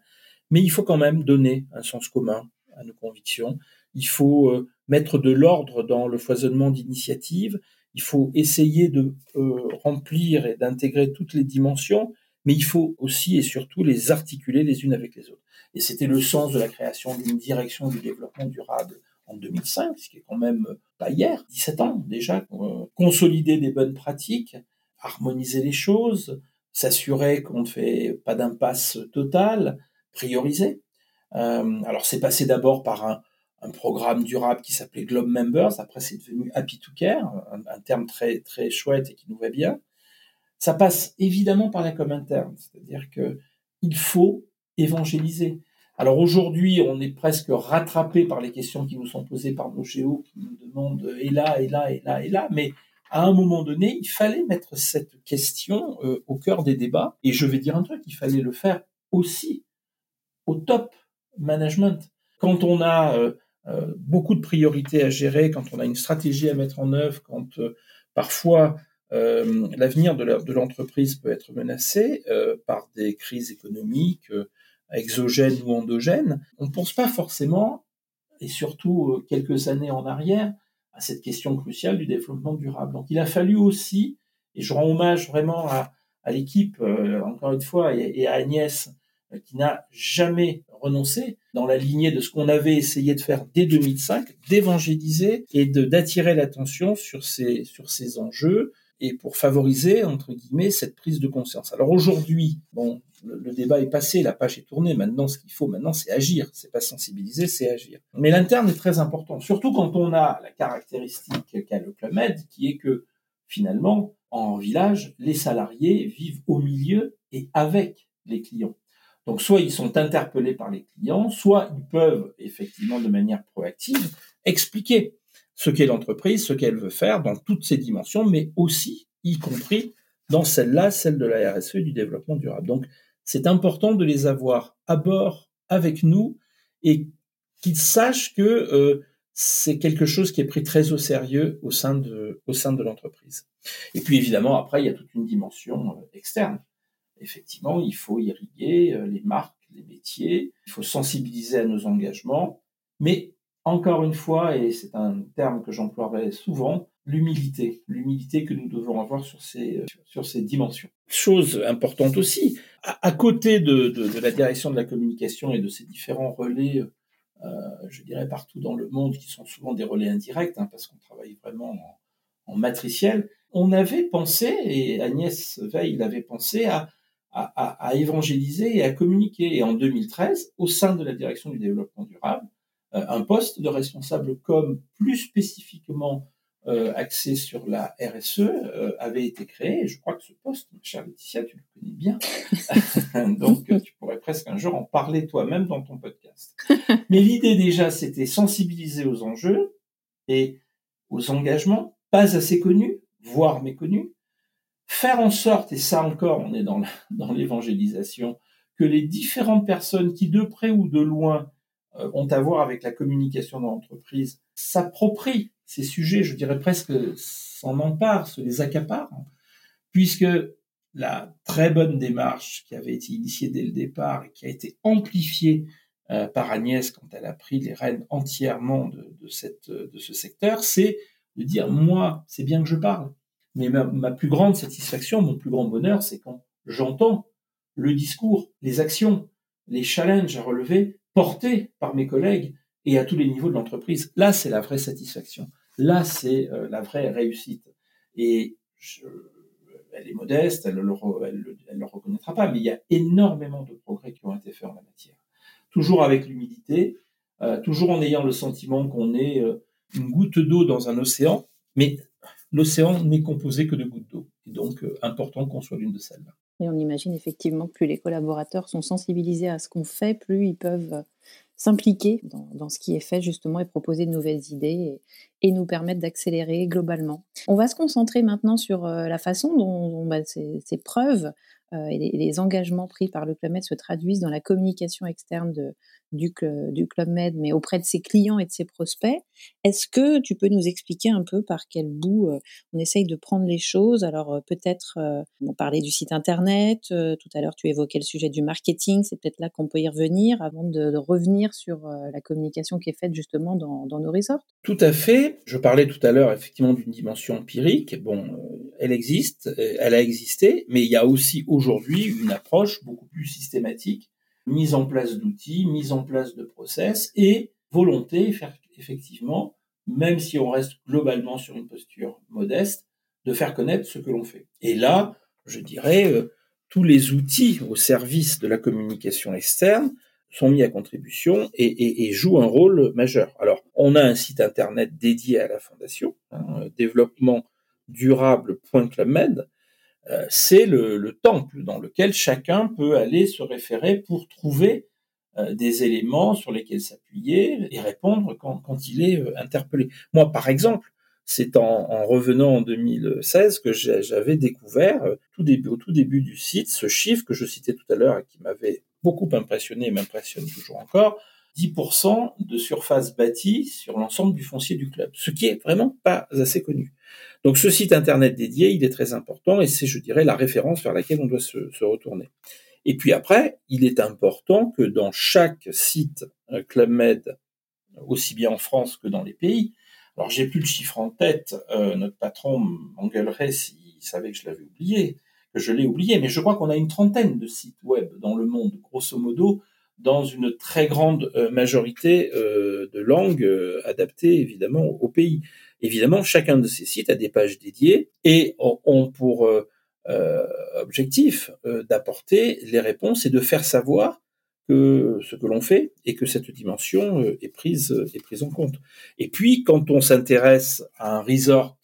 mais il faut quand même donner un sens commun à nos convictions. Il faut mettre de l'ordre dans le foisonnement d'initiatives, il faut essayer de euh, remplir et d'intégrer toutes les dimensions, mais il faut aussi et surtout les articuler les unes avec les autres. Et c'était le sens de la création d'une direction du développement durable en 2005, ce qui est quand même pas hier, 17 ans déjà, euh, consolider des bonnes pratiques, harmoniser les choses, s'assurer qu'on ne fait pas d'impasse totale, prioriser. Euh, alors c'est passé d'abord par un, un programme durable qui s'appelait Globe Members. Après, c'est devenu Happy to Care, un, terme très, très chouette et qui nous va bien. Ça passe évidemment par la com interne, c'est-à-dire que il faut évangéliser. Alors aujourd'hui, on est presque rattrapé par les questions qui nous sont posées par nos géos qui nous demandent et là, et là, et là, et là. Mais à un moment donné, il fallait mettre cette question euh, au cœur des débats. Et je vais dire un truc, il fallait le faire aussi au top management. Quand on a euh, euh, beaucoup de priorités à gérer, quand on a une stratégie à mettre en œuvre, quand parfois l'avenir de l'entreprise peut être menacé par des crises économiques exogènes ou endogènes, on ne pense pas forcément, et surtout quelques années en arrière, à cette question cruciale du développement durable. Donc il a fallu aussi, et je rends hommage vraiment à, l'équipe, euh, encore une fois, et, à Agnès, euh, qui n'a jamais renoncé dans la lignée de ce qu'on avait essayé de faire dès 2005, d'évangéliser et d'attirer l'attention sur ces, sur ces enjeux et pour favoriser, entre guillemets, cette prise de conscience. Alors aujourd'hui, bon, le, débat est passé, la page est tournée. Maintenant, ce qu'il faut maintenant, c'est agir. C'est pas sensibiliser, c'est agir. Mais l'interne est très important, surtout quand on a la caractéristique qu'a le Club Med, qui est que finalement, en village, les salariés vivent au milieu et avec les clients. Donc, soit ils sont interpellés par les clients, soit ils peuvent effectivement, de manière proactive, expliquer ce qu'est l'entreprise, ce qu'elle veut faire dans toutes ses dimensions, mais aussi, y compris dans celle-là, celle de la RSE et du développement durable. Donc, c'est important de les avoir à bord avec nous et qu'ils sachent que euh, c'est quelque chose qui est pris très au sérieux au sein de, l'entreprise. Et puis évidemment, après, il y a toute une dimension euh, externe. Effectivement, il faut irriguer euh, les marques, les métiers, il faut sensibiliser à nos engagements, mais encore une fois, et c'est un terme que j'emploierai souvent, l'humilité, l'humilité que nous devons avoir sur ces, sur ces dimensions. Chose importante aussi, à, côté de, de, la direction de la communication et de ces différents relais, euh, je dirais partout dans le monde, qui sont souvent des relais indirects, hein, parce qu'on travaille vraiment en, en, matriciel, on avait pensé, et Agnès Veil l'avait pensé, à, à, à, évangéliser et à communiquer. Et en 2013, au sein de la direction du développement durable, euh, un poste de responsable com plus spécifiquement euh, axé sur la RSE euh, avait été créé. Et je crois que ce poste, chère Laetitia, tu le connais bien. Donc, tu pourrais presque un jour en parler toi-même dans ton podcast. Mais l'idée déjà, c'était sensibiliser aux enjeux et aux engagements pas assez connus, voire méconnus. Faire en sorte, et ça encore, on est dans l'évangélisation, que les différentes personnes qui, de près ou de loin, euh, ont à voir avec la communication dans l'entreprise s'approprient ces sujets, je dirais presque s'en emparent, se les accaparent, puisque la très bonne démarche qui avait été initiée dès le départ et qui a été amplifiée euh, par Agnès quand elle a pris les rênes entièrement de, de, cette, de ce secteur, c'est de dire moi, c'est bien que je parle, mais ma, plus grande satisfaction, mon plus grand bonheur, c'est quand j'entends le discours, les actions, les challenges à relever portés par mes collègues et à tous les niveaux de l'entreprise. Là, c'est la vraie satisfaction. Là, c'est euh, la vraie réussite. Et elle est modeste, elle ne le, reconnaîtra pas, mais il y a énormément de progrès qui ont été faits en la matière. Toujours avec l'humilité, euh, toujours en ayant le sentiment qu'on est euh, une goutte d'eau dans un océan, mais l'océan n'est composé que de gouttes d'eau. Et donc, important qu'on soit l'une de celles-là. Et on imagine effectivement que plus les collaborateurs sont sensibilisés à ce qu'on fait, plus ils peuvent euh, s'impliquer dans, ce qui est fait justement et proposer de nouvelles idées et, nous permettre d'accélérer globalement. On va se concentrer maintenant sur euh, la façon dont, bah, ces, preuves euh, et, les, engagements pris par le Club Med se traduisent dans la communication externe de, du, Club Med, mais auprès de ses clients et de ses prospects. Est-ce que tu peux nous expliquer un peu par quel bout euh, on essaye de prendre les choses? Alors euh, peut-être, euh, on parlait du site internet, tout à l'heure tu évoquais le sujet du marketing, c'est peut-être là qu'on peut y revenir avant de, revenir sur la communication qui est faite justement dans, dans, nos resorts. Tout à fait. Je parlais tout à l'heure effectivement d'une dimension empirique. Bon, elle existe, elle a existé, mais il y a aussi aujourd'hui une approche beaucoup plus systématique mise en place d'outils, mise en place de process et volonté, effectivement, même si on reste globalement sur une posture modeste, de faire connaître ce que l'on fait. Et là, je dirais, euh, tous les outils au service de la communication externe sont mis à contribution et, jouent un rôle majeur. Alors, on a un site internet dédié à la fondation, hein, développement durable.clubmed, euh, c'est le, temple dans lequel chacun peut aller se référer pour trouver des éléments sur lesquels s'appuyer et répondre quand, il est interpellé. Moi, par exemple, c'est en, en, revenant en 2016 que j'avais découvert tout début, au tout début du site ce chiffre que je citais tout à l'heure et qui m'avait beaucoup impressionné et m'impressionne toujours encore, 10% de surface bâtie sur l'ensemble du foncier du club, ce qui est vraiment pas assez connu. Donc ce site internet dédié, il est très important et c'est, je dirais, la référence vers laquelle on doit se, retourner. Et puis après, il est important que dans chaque site euh, Club Med, aussi bien en France que dans les pays, alors j'ai plus le chiffre en tête, euh, notre patron m'engueulerait s'il savait que je l'avais oublié, que je l'ai oublié, mais je crois qu'on a une trentaine de sites web dans le monde, grosso modo, dans une très grande euh, majorité de langues adaptées évidemment au pays. Évidemment, chacun de ces sites a des pages dédiées et ont pour objectif d'apporter les réponses et de faire savoir que ce que l'on fait et que cette dimension est prise est prise en compte. Et puis, quand on s'intéresse à un resort,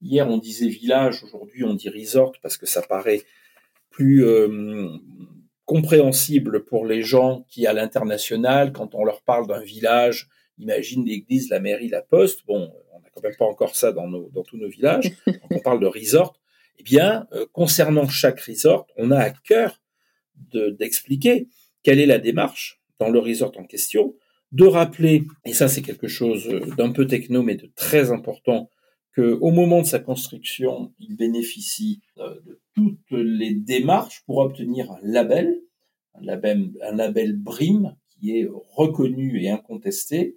hier on disait village, aujourd'hui on dit resort parce que ça paraît plus compréhensible pour les gens qui, à l'international, quand on leur parle d'un village, imaginent l'église, la mairie, la poste. Bon, quand même pas encore ça dans, nos, dans tous nos villages. on parle de resort. Eh bien, euh, concernant chaque resort, on a à cœur d'expliquer quelle est la démarche dans le resort en question, de rappeler, et ça c'est quelque chose d'un peu techno mais de très important, qu'au moment de sa construction, il bénéficie euh, de toutes les démarches pour obtenir un label, un label, un label BRIM qui est reconnu et incontesté,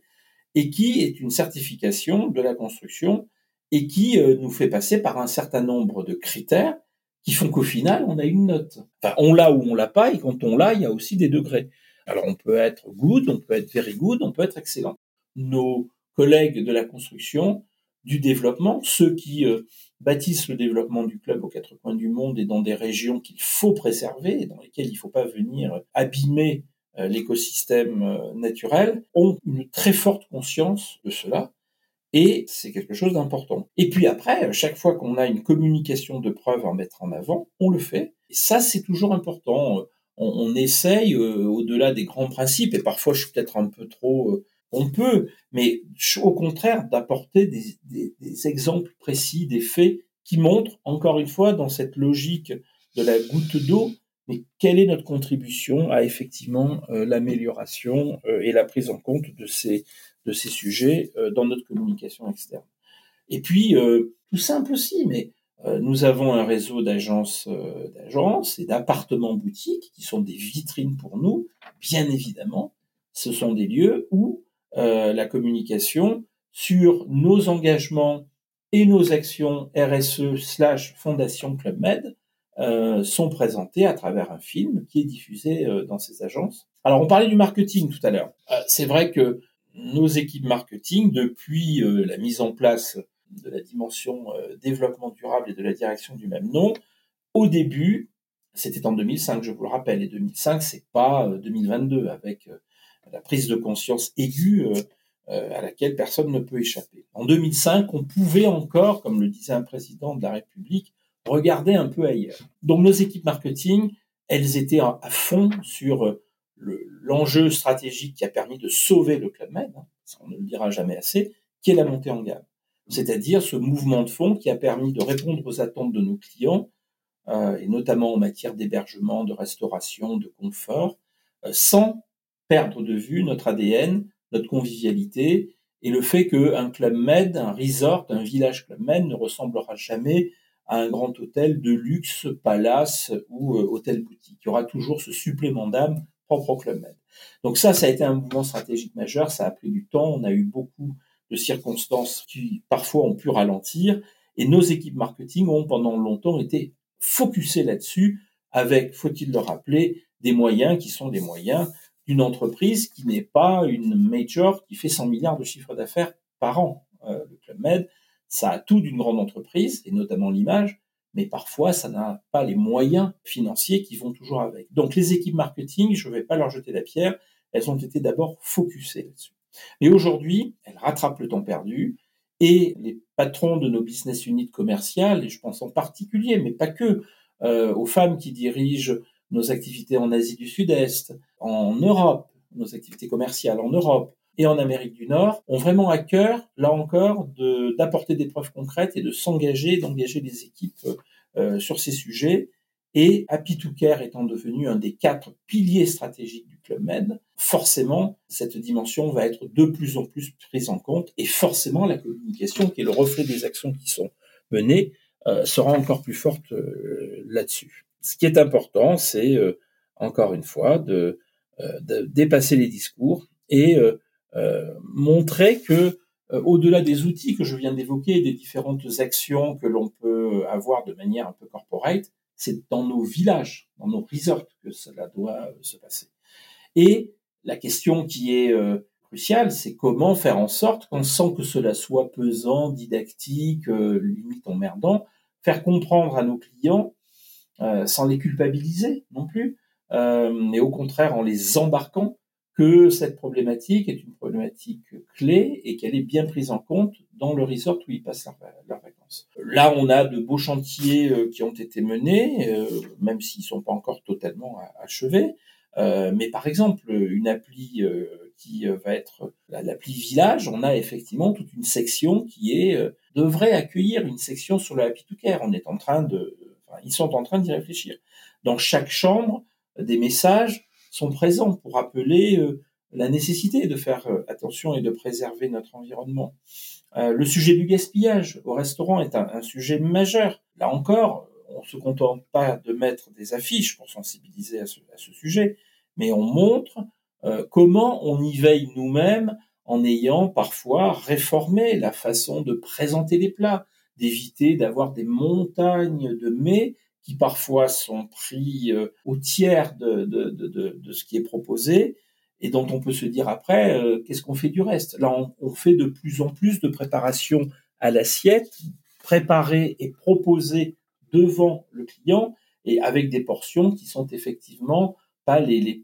et qui est une certification de la construction et qui euh, nous fait passer par un certain nombre de critères qui font qu'au final, on a une note. Enfin, on l'a ou on l'a pas, et quand on l'a, il y a aussi des degrés. Alors, on peut être good, on peut être very good, on peut être excellent. Nos collègues de la construction du développement, ceux qui euh, bâtissent le développement du club aux quatre coins du monde et dans des régions qu'il faut préserver et dans lesquelles il ne faut pas venir abîmer l'écosystème euh, naturel, ont une très forte conscience de cela. Et c'est quelque chose d'important. Et puis après, chaque fois qu'on a une communication de preuves à mettre en avant, on le fait. Et ça, c'est toujours important. On, essaye, au-delà des grands principes, et parfois je suis peut-être un peu trop on peut, mais au contraire d'apporter des, exemples précis, des faits qui montrent, encore une fois, dans cette logique de la goutte d'eau, mais quelle est notre contribution à effectivement euh, l'amélioration euh, et la prise en compte de ces, de ces sujets euh, dans notre communication externe? Et puis, tout simple aussi, mais nous avons un réseau d'agences, d'agences et d'appartements boutiques qui sont des vitrines pour nous, bien évidemment. Ce sont des lieux où la communication sur nos engagements et nos actions RSE slash Fondation Club Med euh, sont présentés à travers un film qui est diffusé euh, dans ces agences. Alors on parlait du marketing tout à l'heure. c'est vrai que nos équipes marketing, depuis la mise en place de la dimension développement durable et de la direction du même nom, au début, c'était en 2005, je vous le rappelle, et 2005, c'est pas 2022 avec la prise de conscience aiguë euh, euh, à laquelle personne ne peut échapper. En 2005, on pouvait encore, comme le disait un président de la République, regarder un peu ailleurs. Donc nos équipes marketing, elles étaient à fond sur euh, l'enjeu stratégique qui a permis de sauver le Club Med, hein, on ne le dira jamais assez, qui est la montée en gamme. C'est-à-dire ce mouvement de fond qui a permis de répondre aux attentes de nos clients, et notamment en matière d'hébergement, de restauration, de confort, sans perdre de vue notre ADN, notre convivialité et le fait qu'un club med, un resort, un village club med ne ressemblera jamais à un grand hôtel de luxe, palace ou euh, hôtel boutique. Il y aura toujours ce supplément d'âme propre au club med. Donc ça, ça a été un mouvement stratégique majeur. Ça a pris du temps. On a eu beaucoup de circonstances qui parfois ont pu ralentir. Et nos équipes marketing ont pendant longtemps été focusées là-dessus avec, faut-il le rappeler, des moyens qui sont des moyens d'une entreprise qui n'est pas une major qui fait 100 milliards de chiffre d'affaires par an. Euh, le Club Med, ça a tout d'une grande entreprise, et notamment l'image, mais parfois ça n'a pas les moyens financiers qui vont toujours avec. Donc les équipes marketing, je ne vais pas leur jeter la pierre, elles ont été d'abord focusées là-dessus. Mais aujourd'hui, elles rattrapent le temps perdu, et les patrons de nos business units commerciales, et je pense en particulier, mais pas que, euh, aux femmes qui dirigent nos activités en Asie du Sud-Est, en Europe, nos activités commerciales en Europe et en Amérique du Nord, ont vraiment à cœur, là encore, d'apporter des preuves concrètes et de s'engager, d'engager les équipes euh, sur ces sujets. Et Happy to Care étant devenu un des quatre piliers stratégiques du Club Med, forcément, cette dimension va être de plus en plus prise en compte et forcément la communication, qui est le reflet des actions qui sont menées, euh, sera encore plus forte euh, là-dessus. Ce qui est important, c'est euh, encore une fois de, de, dépasser les discours et montrer que au-delà des outils que je viens d'évoquer, des différentes actions que l'on peut avoir de manière un peu corporate, c'est dans nos villages, dans nos resorts que cela doit se passer. Et la question qui est cruciale, c'est comment faire en sorte qu'on sent que cela soit pesant, didactique, limite emmerdant, faire comprendre à nos clients, euh, sans les culpabiliser non plus, euh, mais au contraire en les embarquant, que cette problématique est une problématique clé et qu'elle est bien prise en compte dans le resort où ils passent leurs, vacances. Là, on a de beaux chantiers euh, qui ont été menés, euh, même s'ils sont pas encore totalement achevés. Euh, mais par exemple, une appli qui va être l'appli village, on a effectivement toute une section qui est devrait accueillir une section sur le happy to care. On est en train de, enfin, ils sont en train d'y réfléchir. Dans chaque chambre, des messages sont présents pour rappeler euh, la nécessité de faire euh, attention et de préserver notre environnement. Euh, le sujet du gaspillage au restaurant est un, sujet majeur. Là encore, on se contente pas de mettre des affiches pour sensibiliser à ce, à ce sujet, mais on montre comment on y veille nous-mêmes en ayant parfois réformé la façon de présenter les plats, d'éviter d'avoir des montagnes de mets qui parfois sont pris euh, au tiers de, de, de, ce qui est proposé et dont on peut se dire après, euh, qu'est-ce qu'on fait du reste? Là, on, fait de plus en plus de préparation à l'assiette, préparée et proposée devant le client et avec des portions qui sont effectivement pas les, les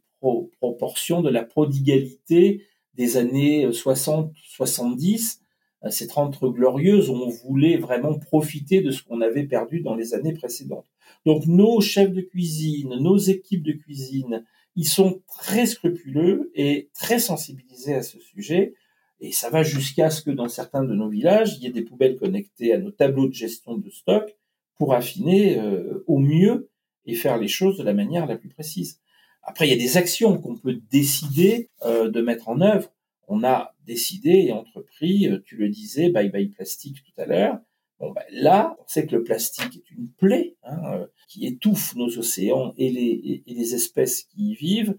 proportions de la prodigalité des années 60-70, euh, ces 30 glorieuses on voulait vraiment profiter de ce qu'on avait perdu dans les années précédentes. Donc nos chefs de cuisine, nos équipes de cuisine, ils sont très scrupuleux et très sensibilisés à ce sujet. Et ça va jusqu'à ce que dans certains de nos villages, il y ait des poubelles connectées à nos tableaux de gestion de stock pour affiner euh, au mieux et faire les choses de la manière la plus précise. Après, il y a des actions qu'on peut décider euh, de mettre en œuvre. On a décidé et entrepris, euh, tu le disais, bye bye plastique tout à l'heure. Bon, ben, là, on sait que le plastique est une plaie hein, euh, qui étouffe nos océans et les, et les espèces qui y vivent.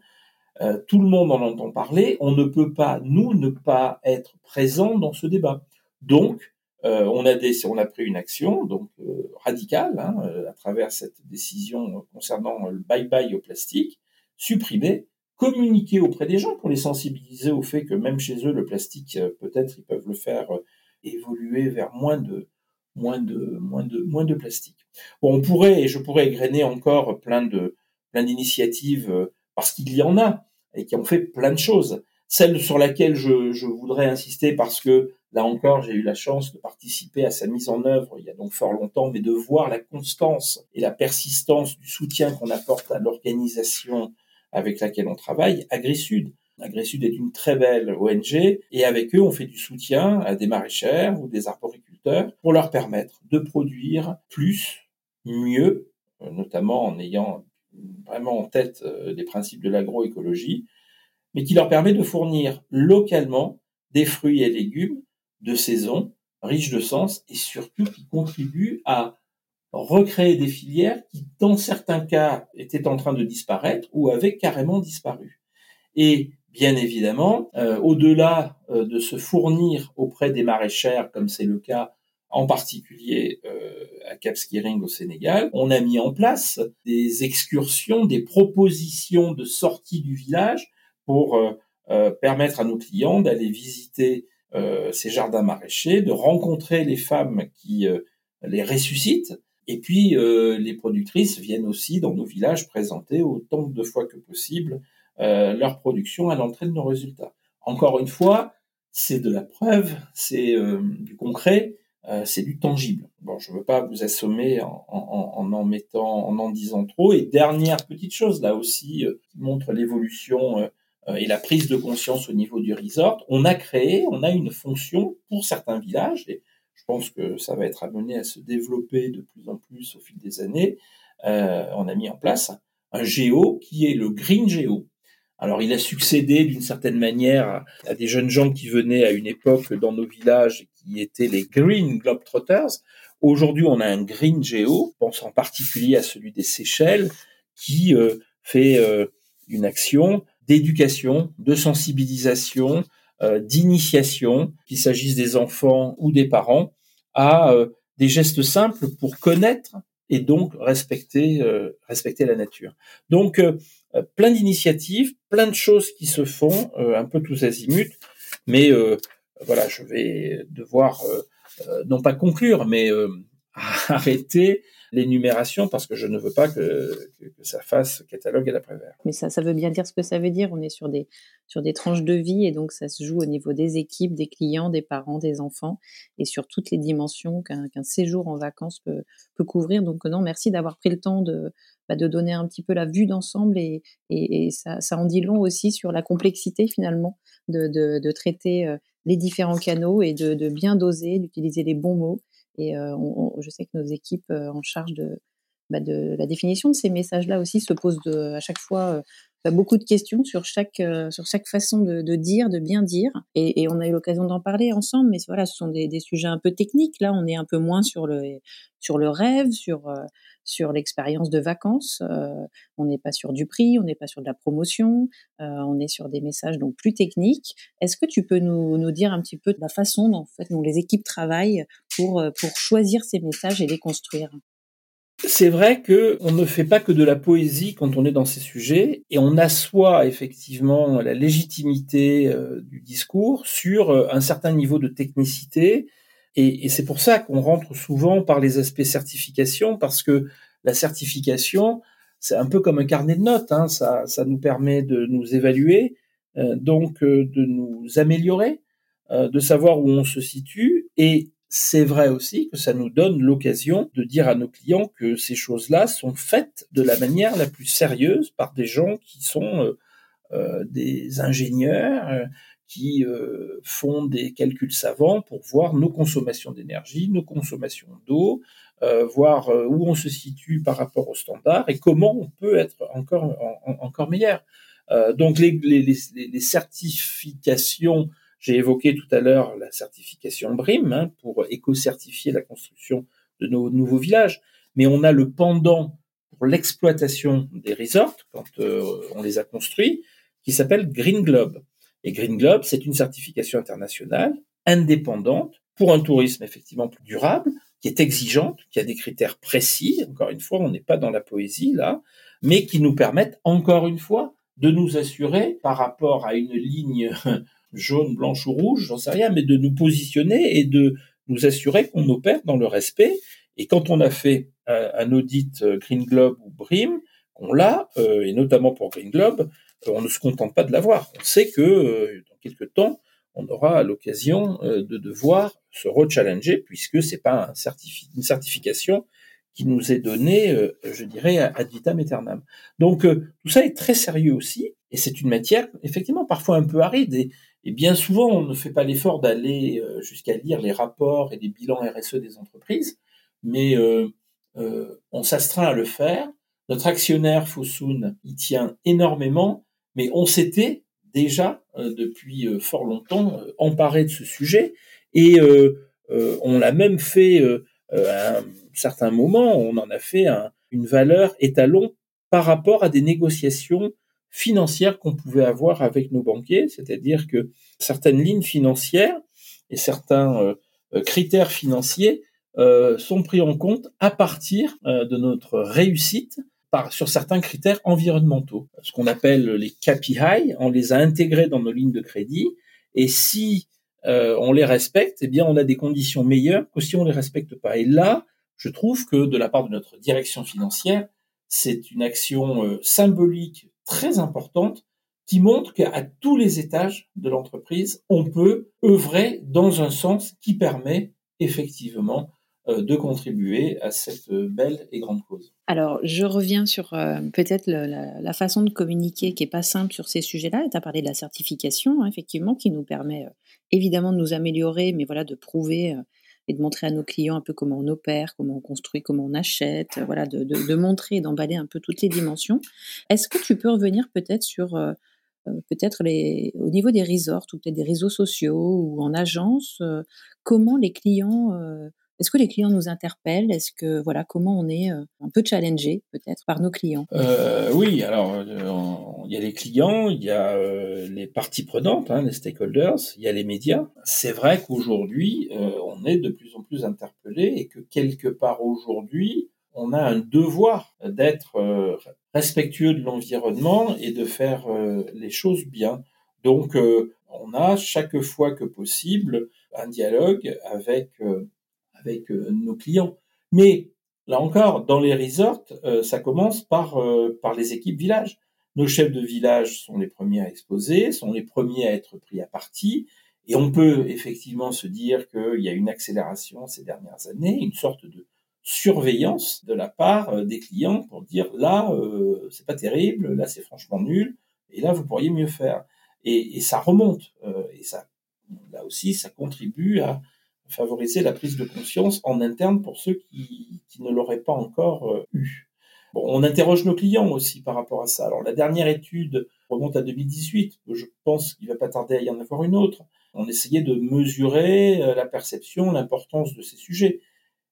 Euh, tout le monde en entend parler. On ne peut pas, nous, ne pas être présents dans ce débat. Donc, euh, on, a des, on a pris une action donc euh, radicale hein, à travers cette décision concernant le bye bye au plastique supprimer, communiquer auprès des gens pour les sensibiliser au fait que même chez eux, le plastique, euh, peut-être, ils peuvent le faire euh, évoluer vers moins de, moins de, moins de, moins de plastique. Bon, on pourrait, et je pourrais égrener encore plein de, plein d'initiatives, euh, parce qu'il y en a, et qui ont fait plein de choses. Celle sur laquelle je, je voudrais insister, parce que là encore, j'ai eu la chance de participer à sa mise en œuvre il y a donc fort longtemps, mais de voir la constance et la persistance du soutien qu'on apporte à l'organisation avec laquelle on travaille, AgriSud. AgriSud est une très belle ONG et avec eux, on fait du soutien à des maraîchères ou des arboriculteurs pour leur permettre de produire plus, mieux, euh, notamment en ayant vraiment en tête euh, des principes de l'agroécologie, mais qui leur permet de fournir localement des fruits et légumes de saison, riches de sens et surtout qui contribuent à recréer des filières qui, dans certains cas, étaient en train de disparaître ou avaient carrément disparu. Et bien évidemment, euh, au-delà euh, de se fournir auprès des maraîchères, comme c'est le cas en particulier euh, à Cap Skiring au Sénégal, on a mis en place des excursions, des propositions de sortie du village pour permettre à nos clients d'aller visiter ces jardins maraîchers, de rencontrer les femmes qui les ressuscitent et puis, euh, les productrices viennent aussi dans nos villages présenter autant de fois que possible euh, leur production à l'entrée de nos résultats. Encore une fois, c'est de la preuve, c'est euh, du concret, euh, c'est du tangible. Bon, je ne veux pas vous assommer en en, en en, mettant, en en disant trop. Et dernière petite chose là aussi qui montre l'évolution et la prise de conscience au niveau du resort, on a créé, on a une fonction pour certains villages, je pense que ça va être amené à se développer de plus en plus au fil des années. on a mis en place un géo qui est le Green Géo. Alors, il a succédé d'une certaine manière à des jeunes gens qui venaient à une époque dans nos villages qui étaient les Green Globetrotters. Aujourd'hui, on a un Green Geo, pense en particulier à celui des Seychelles, qui euh, fait euh, une action d'éducation, de sensibilisation, euh, d'initiation, qu'il s'agisse des enfants ou des parents, à des gestes simples pour connaître et donc respecter respecter la nature. Donc euh, plein d'initiatives, plein de choses qui se font, euh, un peu tous azimuts, mais euh, voilà, je vais devoir non pas conclure, mais arrêter l'énumération parce que je ne veux pas que, que, ça fasse catalogue à l'après-vert. Mais ça, ça veut bien dire ce que ça veut dire. On est sur des, sur des tranches de vie et donc ça se joue au niveau des équipes, des clients, des parents, des enfants et sur toutes les dimensions qu'un séjour en vacances peut, peut couvrir. Donc non, merci d'avoir pris le temps de, bah, de donner un petit peu la vue d'ensemble et, et, ça, ça, en dit long aussi sur la complexité finalement de, de, de traiter euh, les différents canaux et de, de bien doser, d'utiliser les bons mots et euh, je sais que nos équipes euh, en charge de, bah, de la définition de ces messages-là aussi se posent à chaque fois euh, beaucoup de questions sur chaque sur chaque façon de, de, dire, de bien dire. Et, et on a eu l'occasion d'en parler ensemble, mais voilà, ce sont des, des, sujets un peu techniques. Là, on est un peu moins sur le sur le rêve, sur sur l'expérience de vacances. Euh, on n'est pas sur du prix, on n'est pas sur de la promotion, euh, on est sur des messages donc plus techniques. Est-ce que tu peux nous, nous, dire un petit peu de la façon dont, en fait, dont les équipes travaillent pour, euh, pour choisir ces messages et les construire? C'est vrai que on ne fait pas que de la poésie quand on est dans ces sujets et on assoit effectivement la légitimité du discours sur un certain niveau de technicité et, c'est pour ça qu'on rentre souvent par les aspects certification, parce que la certification, c'est un peu comme un carnet de notes, hein, ça, nous permet de nous évaluer, euh, donc euh, de nous améliorer, euh, de savoir où on se situe, et c'est vrai aussi que ça nous donne l'occasion de dire à nos clients que ces choses-là sont faites de la manière la plus sérieuse par des gens qui sont des ingénieurs, qui euh, font des calculs savants pour voir nos consommations d'énergie, nos consommations d'eau, euh, voir euh, où on se situe par rapport aux standards et comment on peut être encore, encore meilleur. donc les, les, les, certifications, j'ai évoqué tout à l'heure la certification BRIM hein, pour éco-certifier la construction de nos nouveaux villages, mais on a le pendant pour l'exploitation des resorts quand on les a construits qui s'appelle Green Globe. Et Green Globe, c'est une certification internationale indépendante pour un tourisme effectivement plus durable, qui est exigeante, qui a des critères précis. Encore une fois, on n'est pas dans la poésie là, mais qui nous permettent encore une fois de nous assurer par rapport à une ligne jaune, blanche ou rouge, j'en sais rien, mais de nous positionner et de nous assurer qu'on opère dans le respect. Et quand on a fait un, audit euh, Green Globe ou BRIM, on l'a, euh, et notamment pour Green Globe, on ne se contente pas de l'avoir. On sait que euh, dans quelques temps, on aura l'occasion euh, de devoir se rechallenger puisque c'est pas un une certification qui nous est donnée, euh, je dirais, ad vitam aeternam. Donc tout ça est très sérieux aussi, et c'est une matière effectivement parfois un peu aride, et, bien souvent on ne fait pas l'effort d'aller jusqu'à lire les rapports et les bilans RSE des entreprises, mais on s'astreint à le faire. Notre actionnaire Fosun y tient énormément, mais on s'était déjà euh, depuis euh, fort longtemps euh, emparé de ce sujet et on l'a même fait à un certain moment, on en a fait une valeur étalon par rapport à des négociations financières qu'on pouvait avoir avec nos banquiers, c'est-à-dire que certaines lignes financières et certains critères financiers sont pris en compte à partir de notre réussite sur certains critères environnementaux, ce qu'on appelle les KPI. On les a intégrés dans nos lignes de crédit, et si euh, on les respecte, eh bien, on a des conditions meilleures que si on les respecte pas. Et là, je trouve que de la part de notre direction financière, c'est une action euh, symbolique très importante qui montre qu'à tous les étages de l'entreprise, on peut œuvrer dans un sens qui permet effectivement de contribuer à cette belle et grande cause. Alors, je reviens sur peut-être la, façon de communiquer qui n'est pas simple sur ces sujets-là. Tu as parlé de la certification, hein, effectivement, qui nous permet évidemment de nous améliorer, mais voilà, de prouver et de montrer à nos clients un peu comment on opère, comment on construit, comment on achète, voilà, de, de, montrer et d'emballer un peu toutes les dimensions. Est-ce que tu peux revenir peut-être sur euh, euh, peut-être les, au niveau des resorts ou peut-être des réseaux sociaux ou en agence, euh, comment les clients est-ce que les clients nous interpellent? Est-ce que voilà comment on est euh, un peu challengé peut-être par nos clients? Euh, Oui, alors euh, il y a les clients, il y a les parties prenantes, hein, les stakeholders, il y a les médias. C'est vrai qu'aujourd'hui on est de plus en plus interpellé et que quelque part aujourd'hui on a un devoir d'être respectueux de l'environnement et de faire les choses bien. Donc on a chaque fois que possible un dialogue avec avec euh, nos clients. Mais là encore, dans les resorts, euh, ça commence par, euh, par les équipes village. Nos chefs de village sont les premiers à exposer, sont les premiers à être pris à partie. Et on peut effectivement se dire qu'il y a une accélération ces dernières années, une sorte de surveillance de la part des clients pour dire là, euh, c'est pas terrible, là c'est franchement nul, et là vous pourriez mieux faire. Et, et ça remonte, et ça, là aussi, ça contribue à, favoriser la prise de conscience en interne pour ceux qui, ne l'auraient pas encore euh, eu. Bon, on interroge nos clients aussi par rapport à ça. Alors la dernière étude remonte à 2018. Je pense qu'il va pas tarder à y en avoir une autre. On essayait de mesurer euh, la perception, l'importance de ces sujets.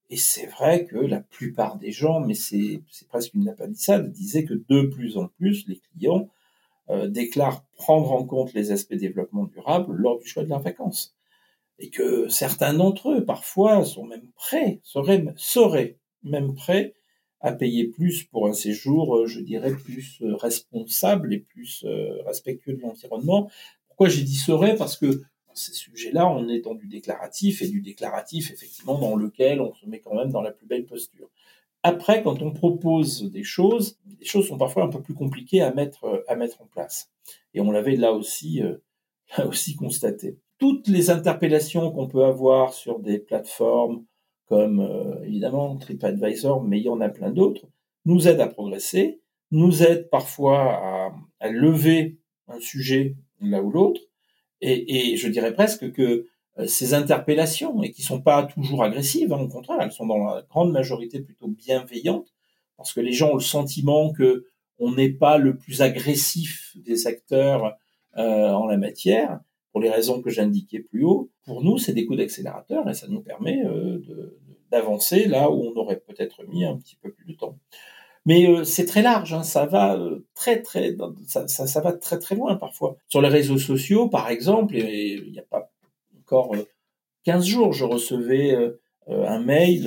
Et c'est vrai que la plupart des gens, mais c'est presque une lapalissade, disaient que de plus en plus les clients euh, déclarent prendre en compte les aspects développement durable lors du choix de leurs vacances et que certains d'entre eux, parfois, sont même prêts, seraient, seraient même prêts à payer plus pour un séjour, euh, je dirais, plus euh, responsable et plus euh, respectueux de l'environnement. Pourquoi j'ai dit serait Parce que dans ces sujets-là, on est dans du déclaratif et du déclaratif, effectivement, dans lequel on se met quand même dans la plus belle posture. Après, quand on propose des choses, les choses sont parfois un peu plus compliquées à mettre, à mettre en place. Et on l'avait là aussi, là aussi constaté toutes les interpellations qu'on peut avoir sur des plateformes comme euh, évidemment TripAdvisor, mais il y en a plein d'autres, nous aident à progresser, nous aident parfois à, lever un sujet là ou l'autre, et, je dirais presque que euh, ces interpellations, et qui sont pas toujours agressives, hein, au contraire, elles sont dans la grande majorité plutôt bienveillantes, parce que les gens ont le sentiment que on n'est pas le plus agressif des acteurs euh, en la matière, pour les raisons que j'indiquais plus haut, pour nous, c'est des coups d'accélérateur et ça nous permet euh, d'avancer là où on aurait peut-être mis un petit peu plus de temps. Mais euh, c'est très large, hein, ça va euh, très très ça, ça, va très très loin parfois. Sur les réseaux sociaux, par exemple, il n'y a pas encore 15 jours, je recevais un mail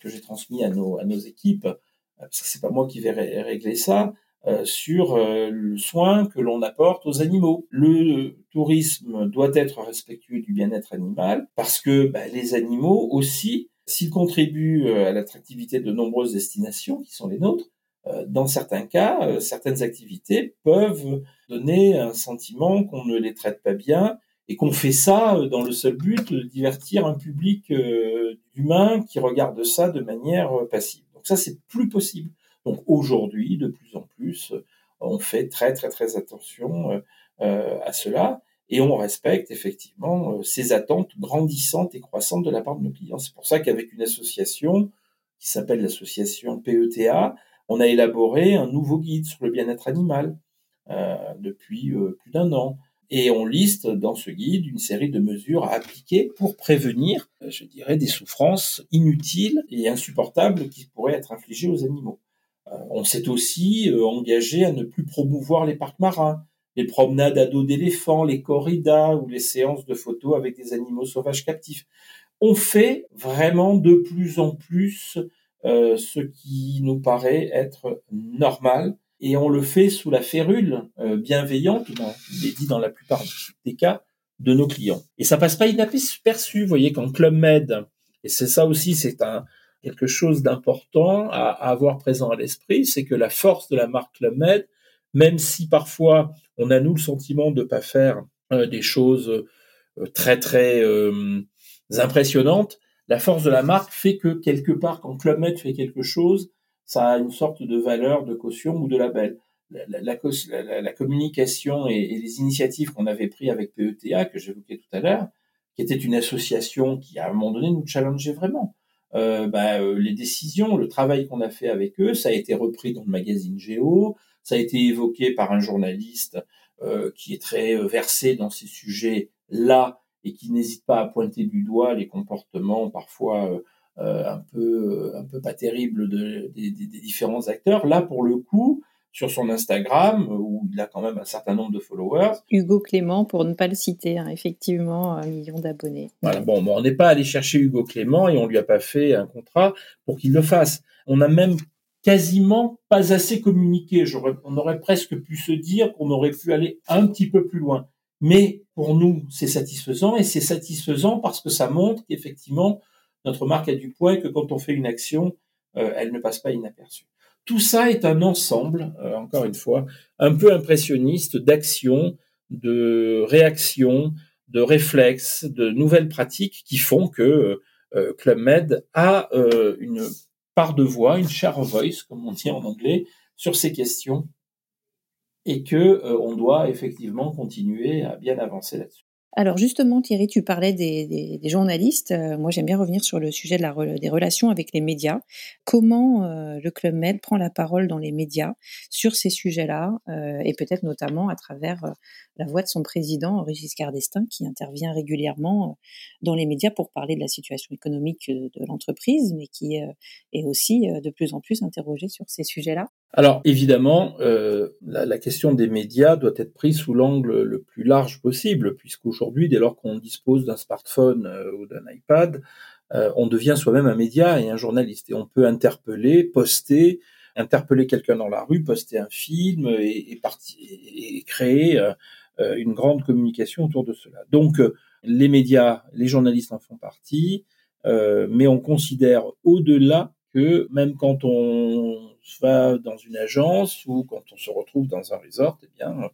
que j'ai transmis à nos à nos équipes, parce que c'est pas moi qui vais régler ça, sur euh, le soin que l'on apporte aux animaux. Le tourisme doit être respectueux du bien-être animal parce que bah, les animaux aussi, s'ils contribuent euh, à l'attractivité de nombreuses destinations qui sont les nôtres, dans certains cas, certaines activités peuvent donner un sentiment qu'on ne les traite pas bien et qu'on fait ça dans le seul but de divertir un public humain qui regarde ça de manière passive. Donc ça, c'est plus possible. Donc aujourd'hui, de plus en plus, on fait très très très attention euh, euh, à cela et on respecte effectivement euh, ces attentes grandissantes et croissantes de la part de nos clients. C'est pour ça qu'avec une association qui s'appelle l'association PETA, on a élaboré un nouveau guide sur le bien-être animal depuis plus d'un an. Et on liste dans ce guide une série de mesures à appliquer pour prévenir, je dirais, des souffrances inutiles et insupportables qui pourraient être infligées aux animaux. Euh, on s'est aussi euh, engagé à ne plus promouvoir les parcs marins, les promenades à dos d'éléphants, les corridas ou les séances de photos avec des animaux sauvages captifs. On fait vraiment de plus en plus euh, ce qui nous paraît être normal et on le fait sous la férule bienveillante, il est dit dans la plupart des cas, de nos clients. Et ça passe pas inaperçu, vous voyez, quand Club Med, et c'est ça aussi, c'est un, quelque chose d'important à, avoir présent à l'esprit, c'est que la force de la marque Club Med, même si parfois on a nous le sentiment de pas faire euh, des choses euh, très très euh, impressionnantes, la force de la marque fait que quelque part, quand Club Med fait quelque chose, ça a une sorte de valeur de caution ou de label. La, la, la, communication et, et, les initiatives qu'on avait prises avec PETA, que j'évoquais tout à l'heure, qui était une association qui, à un moment donné, nous challengeait vraiment. Euh, bah, euh, les décisions, le travail qu'on a fait avec eux, ça a été repris dans le magazine Géo, ça a été évoqué par un journaliste euh, qui est très euh, versé dans ces sujets-là et qui n'hésite pas à pointer du doigt les comportements parfois euh, euh un peu un peu pas terribles de, des, des, différents acteurs. Là, pour le coup, sur son Instagram, où il a quand même un certain nombre de followers. Hugo Clément, pour ne pas le citer, hein, effectivement, un million d'abonnés. Voilà, bon, bon on n'est pas allé chercher Hugo Clément et on lui a pas fait un contrat pour qu'il le fasse. On a même quasiment pas assez communiqué. on aurait presque pu se dire qu'on aurait pu aller un petit peu plus loin. Mais pour nous, c'est satisfaisant et c'est satisfaisant parce que ça montre qu'effectivement, notre marque a du poids et que quand on fait une action, euh, elle ne passe pas inaperçue. Tout ça est un ensemble, euh, encore une fois, un peu impressionniste d'actions, de réactions, de réflexes, de nouvelles pratiques qui font que euh, Club Med a une part de voix, une share of voice, comme on dit en anglais, sur ces questions, et que euh, on doit effectivement continuer à bien avancer là-dessus. Alors justement, Thierry, tu parlais des, journalistes. Euh, moi, j'aime bien revenir sur le sujet des relations avec les médias. Comment euh, le Club Med prend la parole dans les médias sur ces sujets-là, et peut-être notamment à travers la voix de son président, Régis Cardestin, qui intervient régulièrement euh, dans les médias pour parler de la situation économique euh, de l'entreprise, mais qui euh, est aussi de plus en plus interrogé sur ces sujets-là. Alors évidemment, euh, la, la, question des médias doit être prise sous l'angle le plus large possible, puisqu'aujourd'hui, dès lors qu'on dispose d'un smartphone euh, ou d'un iPad, euh, on devient soi-même un média et un journaliste, et on peut interpeller, poster, interpeller quelqu'un dans la rue, poster un film et, et, et créer euh, une grande communication autour de cela. Donc, euh, les médias, les journalistes en font partie, euh, mais on considère au-delà même quand on va dans une agence ou quand on se retrouve dans un resort, eh bien,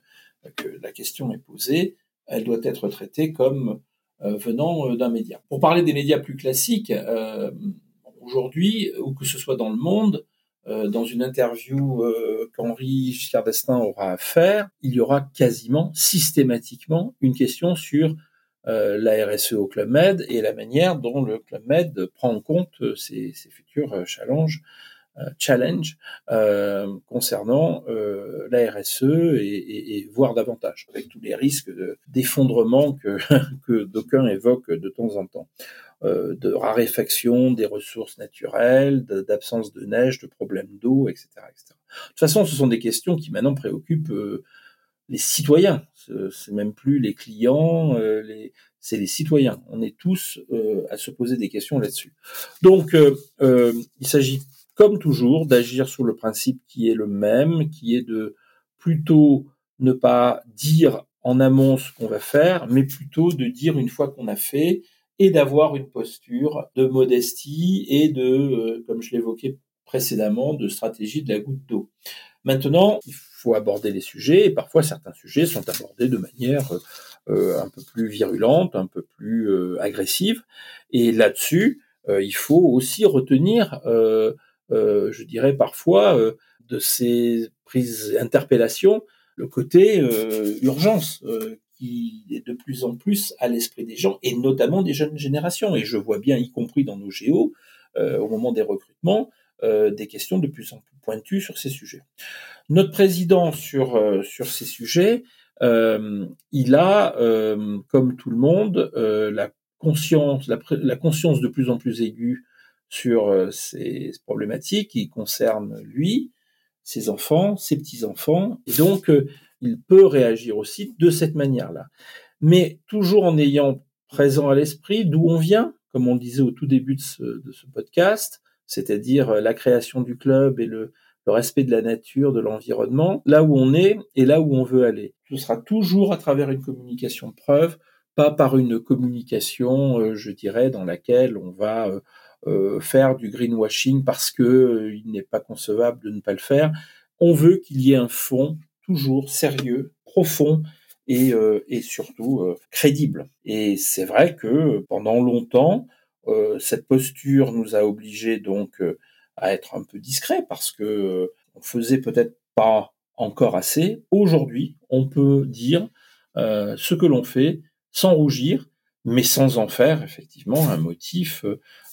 que la question est posée, elle doit être traitée comme venant d'un média. Pour parler des médias plus classiques, aujourd'hui, ou que ce soit dans le monde, euh, dans une interview euh, qu'Henri Giscard aura à faire, il y aura quasiment systématiquement une question sur euh, la RSE au Club Med et la manière dont le Club Med prend en compte ces, ces futurs challenges, challenge concernant la RSE et, et, et, voire davantage, avec tous les risques d'effondrement que, que d'aucuns évoquent de temps en temps. Euh, de raréfaction des ressources naturelles, d'absence de neige, de problèmes d'eau, etc., etc. De toute façon, ce sont des questions qui maintenant préoccupent euh, les citoyens. C'est même plus les clients, euh, c'est les citoyens. On est tous à se poser des questions là-dessus. Donc, il s'agit, comme toujours, d'agir sur le principe qui est le même, qui est de plutôt ne pas dire en amont ce qu'on va faire, mais plutôt de dire une fois qu'on a fait, et d'avoir une posture de modestie et de, euh, comme je l'évoquais précédemment, de stratégie de la goutte d'eau. Maintenant, aborder les sujets et parfois certains sujets sont abordés de manière euh, un peu plus virulente, un peu plus euh, agressive. Et là-dessus, il faut aussi retenir, je dirais parfois, de ces prises interpellations, le côté urgence qui est de plus en plus à l'esprit des gens, et notamment des jeunes générations. Et je vois bien, y compris dans nos géos, euh, au moment des recrutements, euh, des questions de plus en plus pointues sur ces sujets. Notre président sur, euh, sur ces sujets, euh, il a, comme tout le monde, la conscience, la, conscience de plus en plus aiguë sur ces problématiques qui concernent lui, ses enfants, ses petits-enfants, et donc il peut réagir aussi de cette manière-là. Mais toujours en ayant présent à l'esprit d'où on vient, comme on le disait au tout début de ce, podcast, c'est-à-dire euh, la création du club et le, respect de la nature, de l'environnement, là où on est et là où on veut aller. Ce sera toujours à travers une communication de preuve, pas par une communication, euh, je dirais, dans laquelle on va euh, faire du greenwashing parce que il n'est pas concevable de ne pas le faire. On veut qu'il y ait un fond toujours sérieux, profond et, et surtout crédible. Et c'est vrai que pendant longtemps, cette posture nous a obligés donc à être un peu discrets parce que on faisait peut-être pas encore assez. Aujourd'hui, on peut dire ce que l'on fait sans rougir, mais sans en faire effectivement un motif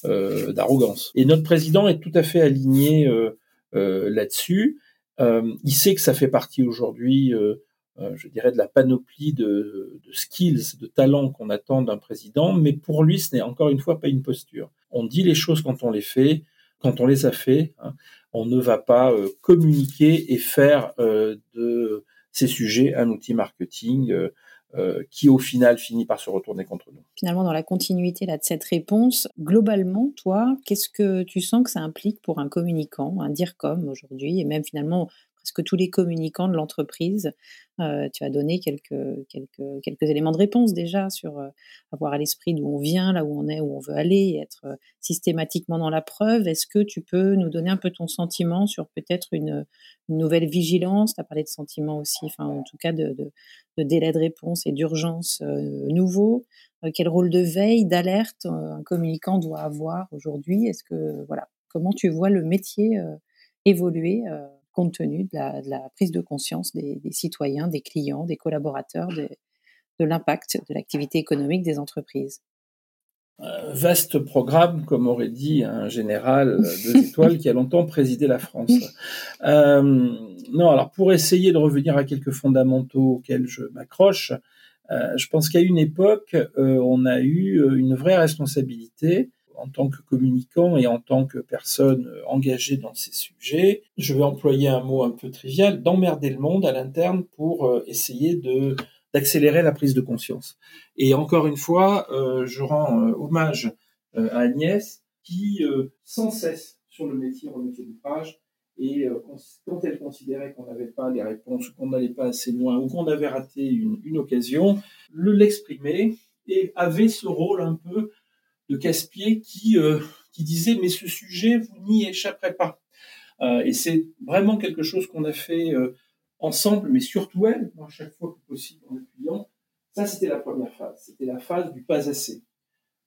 euh, d'arrogance. Et notre président est tout à fait aligné euh, euh, là-dessus. il sait que ça fait partie aujourd'hui, je dirais, de la panoplie de, skills, de talents qu'on attend d'un président, mais pour lui, ce n'est encore une fois pas une posture. On dit les choses quand on les fait, quand on les a fait. Hein. on ne va pas communiquer et faire de ces sujets un outil marketing euh, qui au final finit par se retourner contre nous. Finalement, dans la continuité là, de cette réponse, globalement, toi, qu'est-ce que tu sens que ça implique pour un communicant, un dire comme aujourd'hui, et même finalement presque tous les communicants de l'entreprise. Euh, tu as donné quelques, quelques, quelques éléments de réponse déjà sur euh, avoir à l'esprit d'où on vient, là où on est, où on veut aller, être euh, systématiquement dans la preuve. Est-ce que tu peux nous donner un peu ton sentiment sur peut-être une, nouvelle vigilance? Tu as parlé de sentiments aussi, enfin en tout cas de, délai de réponse et d'urgence nouveau. quel rôle de veille, d'alerte un communicant doit avoir aujourd'hui? Est-ce que voilà, comment tu vois le métier évoluer compte tenu de la, prise de conscience des, citoyens, des clients, des collaborateurs, de, l'impact de l'activité économique des entreprises. Un vaste programme, comme aurait dit un général de étoiles qui a longtemps présidé la France. Euh, non, alors pour essayer de revenir à quelques fondamentaux auxquels je m'accroche, euh, je pense qu'à une époque, euh, on a eu une vraie responsabilité en tant que communicant et en tant que personne engagée dans ces sujets, je vais employer un mot un peu trivial, d'emmerder le monde à l'interne pour euh, essayer d'accélérer la prise de conscience. Et encore une fois, euh, je rends euh, hommage à Agnès qui, sans cesse sur le métier remettait d'ouvrage, et quand elle considérait qu'on n'avait pas les réponses, qu'on n'allait pas assez loin, ou qu'on avait raté une, une occasion, le l'exprimait et avait ce rôle un peu de Caspier qui, euh, qui disait mais ce sujet, vous n'y échapperez pas. Euh, et c'est vraiment quelque chose qu'on a fait euh, ensemble, mais surtout elle, moi, chaque fois que possible en appuyant. Ça, c'était la première phase. C'était la phase du pas assez.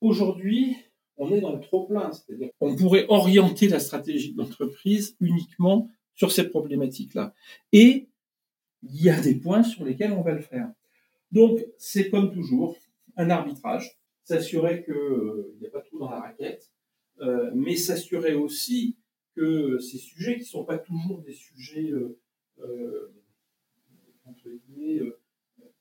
Aujourd'hui, on est dans le trop plein, c'est-à-dire qu'on pourrait orienter la stratégie de l'entreprise uniquement sur ces problématiques-là. Et il y a des points sur lesquels on va le faire. Donc, c'est comme toujours un arbitrage s'assurer qu'il euh, n'y a pas trop dans la raquette, euh, mais s'assurer aussi que ces sujets, qui ne sont pas toujours des sujets euh, entre guillemets,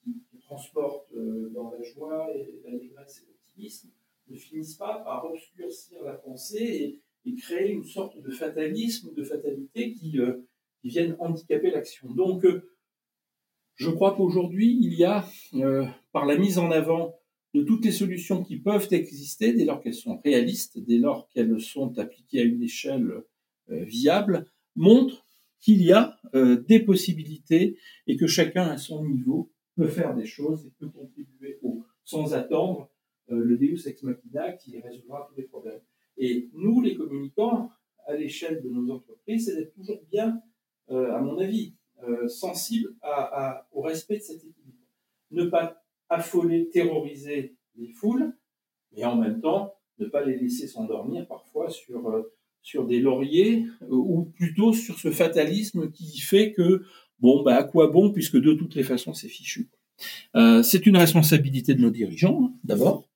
qui, transportent dans la joie et l'allégresse et l'optimisme, ne finissent pas par obscurcir la pensée et, créer une sorte de fatalisme, de fatalité qui viennent handicaper l'action. Donc, je crois qu'aujourd'hui, il y a, par la mise en avant de toutes les solutions qui peuvent exister dès lors qu'elles sont réalistes, dès lors qu'elles sont appliquées à une échelle euh, viable, montre qu'il y a euh, des possibilités et que chacun à son niveau peut faire des choses et peut contribuer au, sans attendre euh, le Deus ex machina qui résoudra tous les problèmes. Et nous, les communicants, à l'échelle de nos entreprises, c'est d'être toujours bien, à mon avis, sensible au respect de cet équilibre. Ne pas affoler, terroriser les foules, mais en même temps ne pas les laisser s'endormir parfois sur, euh, sur des lauriers, euh, ou plutôt sur ce fatalisme qui fait que, bon, bah, à quoi bon, puisque de toutes les façons, c'est fichu. Euh, c'est une responsabilité de nos dirigeants, hein, d'abord,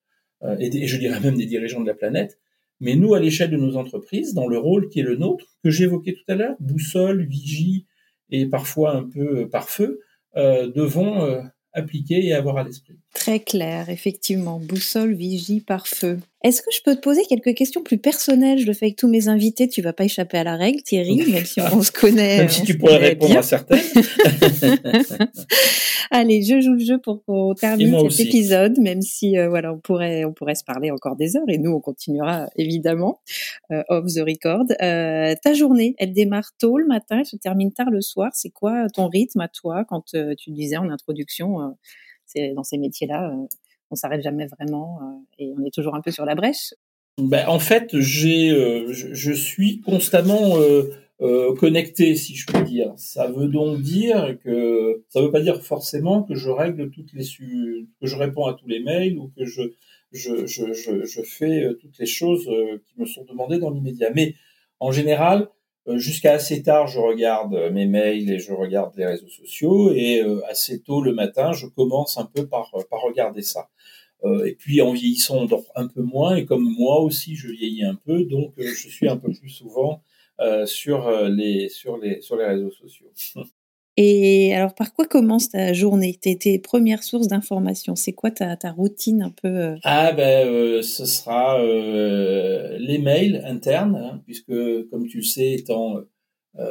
et, je dirais même des dirigeants de la planète, mais nous, à l'échelle de nos entreprises, dans le rôle qui est le nôtre, que j'évoquais tout à l'heure, boussole, vigie et parfois un peu par feu, devons appliquer et avoir à l'esprit. Très clair, effectivement. Boussole, vigie, par feu. Est-ce que je peux te poser quelques questions plus personnelles? Je le fais avec tous mes invités. Tu vas pas échapper à la règle, Thierry, même si on, se connaît. Même si tu pourrais répondre à certaines. Allez, je joue le jeu pour qu'on termine cet épisode, même si euh, voilà, on pourrait, on pourrait se parler encore des heures et nous, on continuera évidemment euh, off the record. Euh, ta journée, elle démarre tôt le matin, elle se termine tard le soir. C'est quoi ton rythme à toi quand tu disais en introduction c'est dans ces métiers-là on s'arrête jamais vraiment et on est toujours un peu sur la brèche. Ben, en fait, j'ai, je, je, suis constamment euh, connecté, si je puis dire. Ça veut donc dire que ça veut pas dire forcément que je règle toutes les que je réponds à tous les mails ou que je je, je, je, fais euh, toutes les choses euh, qui me sont demandées dans l'immédiat. Mais en général, euh, jusqu'à assez tard, je regarde mes mails et je regarde les réseaux sociaux. Et assez tôt le matin, je commence un peu par, par regarder ça. et puis en vieillissant, on dort un peu moins. Et comme moi aussi, je vieillis un peu, donc je suis un peu plus souvent sur, les, sur, les, sur les réseaux sociaux. Et alors, par quoi commence ta journée? Tes, tes premières sources d'informations C'est quoi ta, routine un peu euh? Ah ben, euh, ce sera euh, les mails internes, hein, puisque comme tu le sais, étant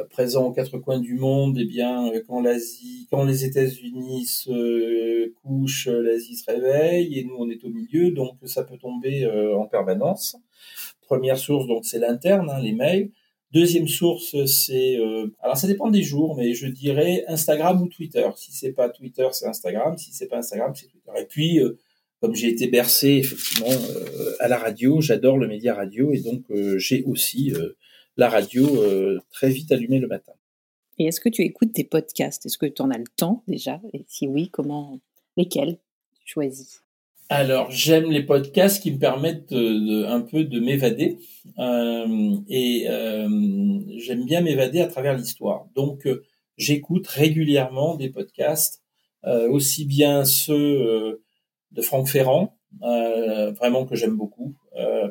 présent aux quatre coins du monde, eh bien, quand l'Asie, quand les États-Unis se couchent, l'Asie se réveille et nous on est au milieu, donc ça peut tomber en permanence. Première source, donc c'est l'interne, hein, les mails. Deuxième source, c'est euh, alors ça dépend des jours, mais je dirais Instagram ou Twitter. Si c'est pas Twitter, c'est Instagram. Si c'est pas Instagram, c'est Twitter. Et puis, euh, comme j'ai été bercé effectivement euh, à la radio, j'adore le média radio et donc j'ai aussi la radio très vite allumée le matin. Et est-ce que tu écoutes tes podcasts? Est-ce que tu en as le temps déjà? Et si oui, comment Lesquels? Tu choisis? Alors, j'aime les podcasts qui me permettent de, un peu de m'évader euh, et euh, j'aime bien m'évader à travers l'histoire. Donc, euh, j'écoute régulièrement des podcasts, aussi bien ceux de Franck Ferrand, vraiment que j'aime beaucoup,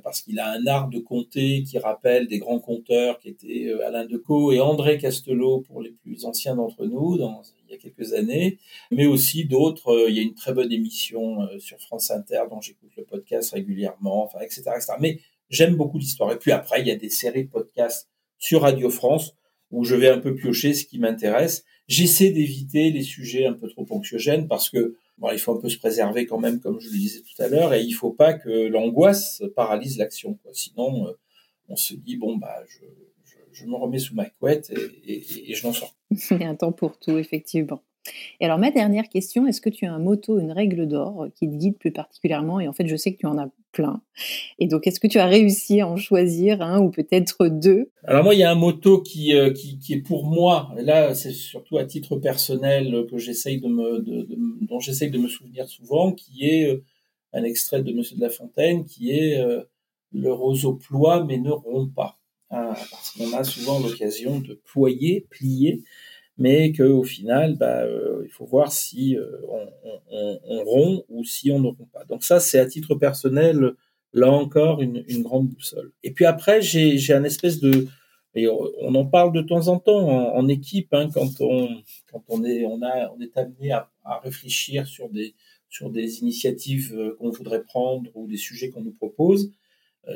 parce qu'il a un art de conter qui rappelle des grands conteurs qui étaient Alain Decaux et André Castelot pour les plus anciens d'entre nous dans il y a quelques années, mais aussi d'autres. Euh, il y a une très bonne émission euh, sur France Inter dont j'écoute le podcast régulièrement, enfin, etc., etc. Mais j'aime beaucoup l'histoire. Et puis après, il y a des séries de podcasts sur Radio France où je vais un peu piocher ce qui m'intéresse. J'essaie d'éviter les sujets un peu trop anxiogènes parce que il faut un peu se préserver quand même, comme je le disais tout à l'heure, et il faut pas que l'angoisse paralyse l'action. Sinon, euh, on se dit bon bah je, je me remets sous ma couette et, je m'en sors. Il y a un temps pour tout, effectivement. Et alors, ma dernière question, est-ce que tu as un motto, une règle d'or qui te guide plus particulièrement? Et en fait, je sais que tu en as plein. Et donc, est-ce que tu as réussi à en choisir un ou peut-être deux? Alors, moi, il y a un motto qui, euh, qui, est pour moi, là, c'est surtout à titre personnel que j'essaye de me, dont j'essaye de me souvenir souvent, qui est euh, un extrait de Monsieur de La Fontaine, qui est euh, Le roseau ploie mais ne rompt pas. Hein, parce qu'on a souvent l'occasion de ployer, plier, mais qu'au final, bah, euh, il faut voir si euh, on, rompt ou si on ne rompt pas. Donc ça, c'est à titre personnel, là encore, une, grande boussole. Et puis après, j'ai un espèce de... Et on en parle de temps en temps en, équipe, hein, quand, on, quand on, est, on, a, on est amené à, à réfléchir sur des, sur des initiatives euh, qu'on voudrait prendre ou des sujets qu'on nous propose.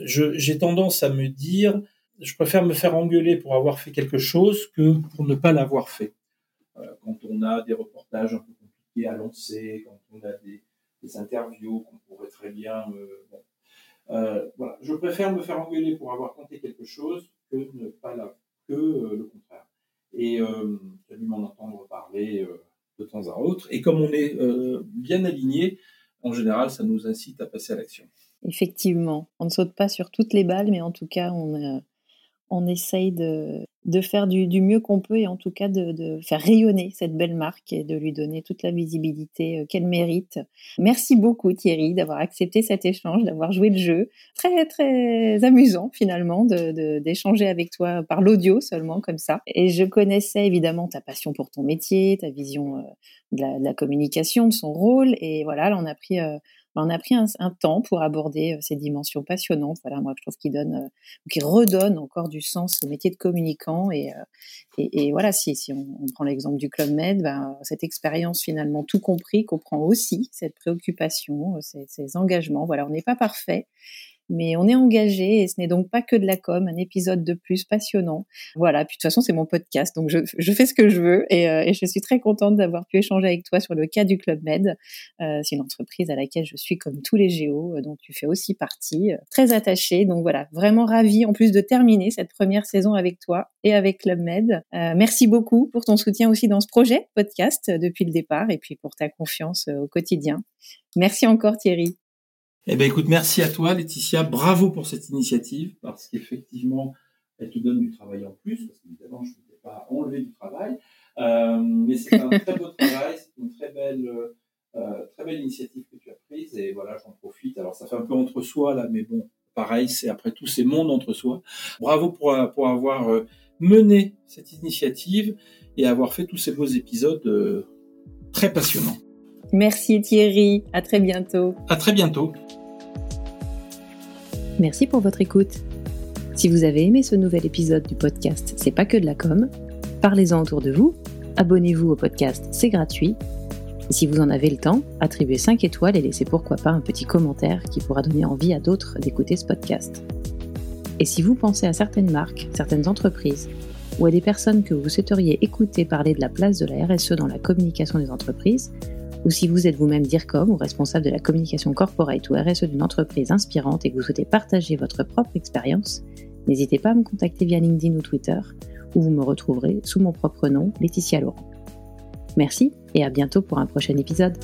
J'ai tendance à me dire, je préfère me faire engueuler pour avoir fait quelque chose que pour ne pas l'avoir fait. Euh, quand on a des reportages un peu compliqués à lancer, quand on a des, interviews qu'on pourrait très bien... Euh, euh, voilà. Je préfère me faire engueuler pour avoir tenté quelque chose que ne pas la, que le contraire. Et j'ai dû m'en entendre parler de temps à autre. Et comme on est bien aligné, en général, ça nous incite à passer à l'action. Effectivement, on ne saute pas sur toutes les balles, mais en tout cas, on, on essaye de, faire du, mieux qu'on peut et en tout cas de, faire rayonner cette belle marque et de lui donner toute la visibilité euh, qu'elle mérite. Merci beaucoup Thierry d'avoir accepté cet échange, d'avoir joué le jeu. Très très amusant finalement d'échanger avec toi par l'audio seulement comme ça. Et je connaissais évidemment ta passion pour ton métier, ta vision euh, de la, de la communication, de son rôle. Et voilà, là on a pris... Euh, on a pris un, temps pour aborder euh, ces dimensions passionnantes. Voilà, moi, je trouve qu'il donne, euh, qui redonne encore du sens au métier de communicant. Et, euh, et, voilà, si, si on, prend l'exemple du Club Med, ben, cette expérience finalement tout compris comprend aussi cette préoccupation, ces, ces engagements. Voilà, on n'est pas parfait, mais on est engagé et ce n'est donc pas que de la com, un épisode de plus passionnant. Voilà, puis de toute façon c'est mon podcast, donc je, fais ce que je veux euh, et, je suis très contente d'avoir pu échanger avec toi sur le cas du Club Med. Euh, c'est une entreprise à laquelle je suis comme tous les géos, euh, dont tu fais aussi partie, très attachée. Donc voilà, vraiment ravie en plus de terminer cette première saison avec toi et avec Club Med. merci beaucoup pour ton soutien aussi dans ce projet podcast depuis le départ et puis pour ta confiance au quotidien. Merci encore Thierry. Eh ben écoute, merci à toi Laetitia, bravo pour cette initiative parce qu'effectivement, elle te donne du travail en plus, parce qu'évidemment, je ne t'ai pas enlevé du travail, euh, mais c'est un très beau travail, c'est une très belle, euh, très belle initiative que tu as prise. et voilà, j'en profite. Alors ça fait un peu entre soi là, mais bon, pareil, c'est après tout ces mondes entre soi. Bravo pour, pour avoir mené cette initiative et avoir fait tous ces beaux épisodes très passionnants. Merci Thierry, à très bientôt. À très bientôt. Merci pour votre écoute. Si vous avez aimé ce nouvel épisode du podcast C'est pas que de la com, parlez-en autour de vous, abonnez-vous au podcast, c'est gratuit. Et si vous en avez le temps, attribuez 5 étoiles et laissez pourquoi pas un petit commentaire qui pourra donner envie à d'autres d'écouter ce podcast. Et si vous pensez à certaines marques, certaines entreprises, ou à des personnes que vous souhaiteriez écouter parler de la place de la RSE dans la communication des entreprises, ou si vous êtes vous-même DIRCOM ou responsable de la communication corporate ou RSE d'une entreprise inspirante et que vous souhaitez partager votre propre expérience, n'hésitez pas à me contacter via LinkedIn ou Twitter, où vous me retrouverez sous mon propre nom, Laetitia Laurent. Merci et à bientôt pour un prochain épisode.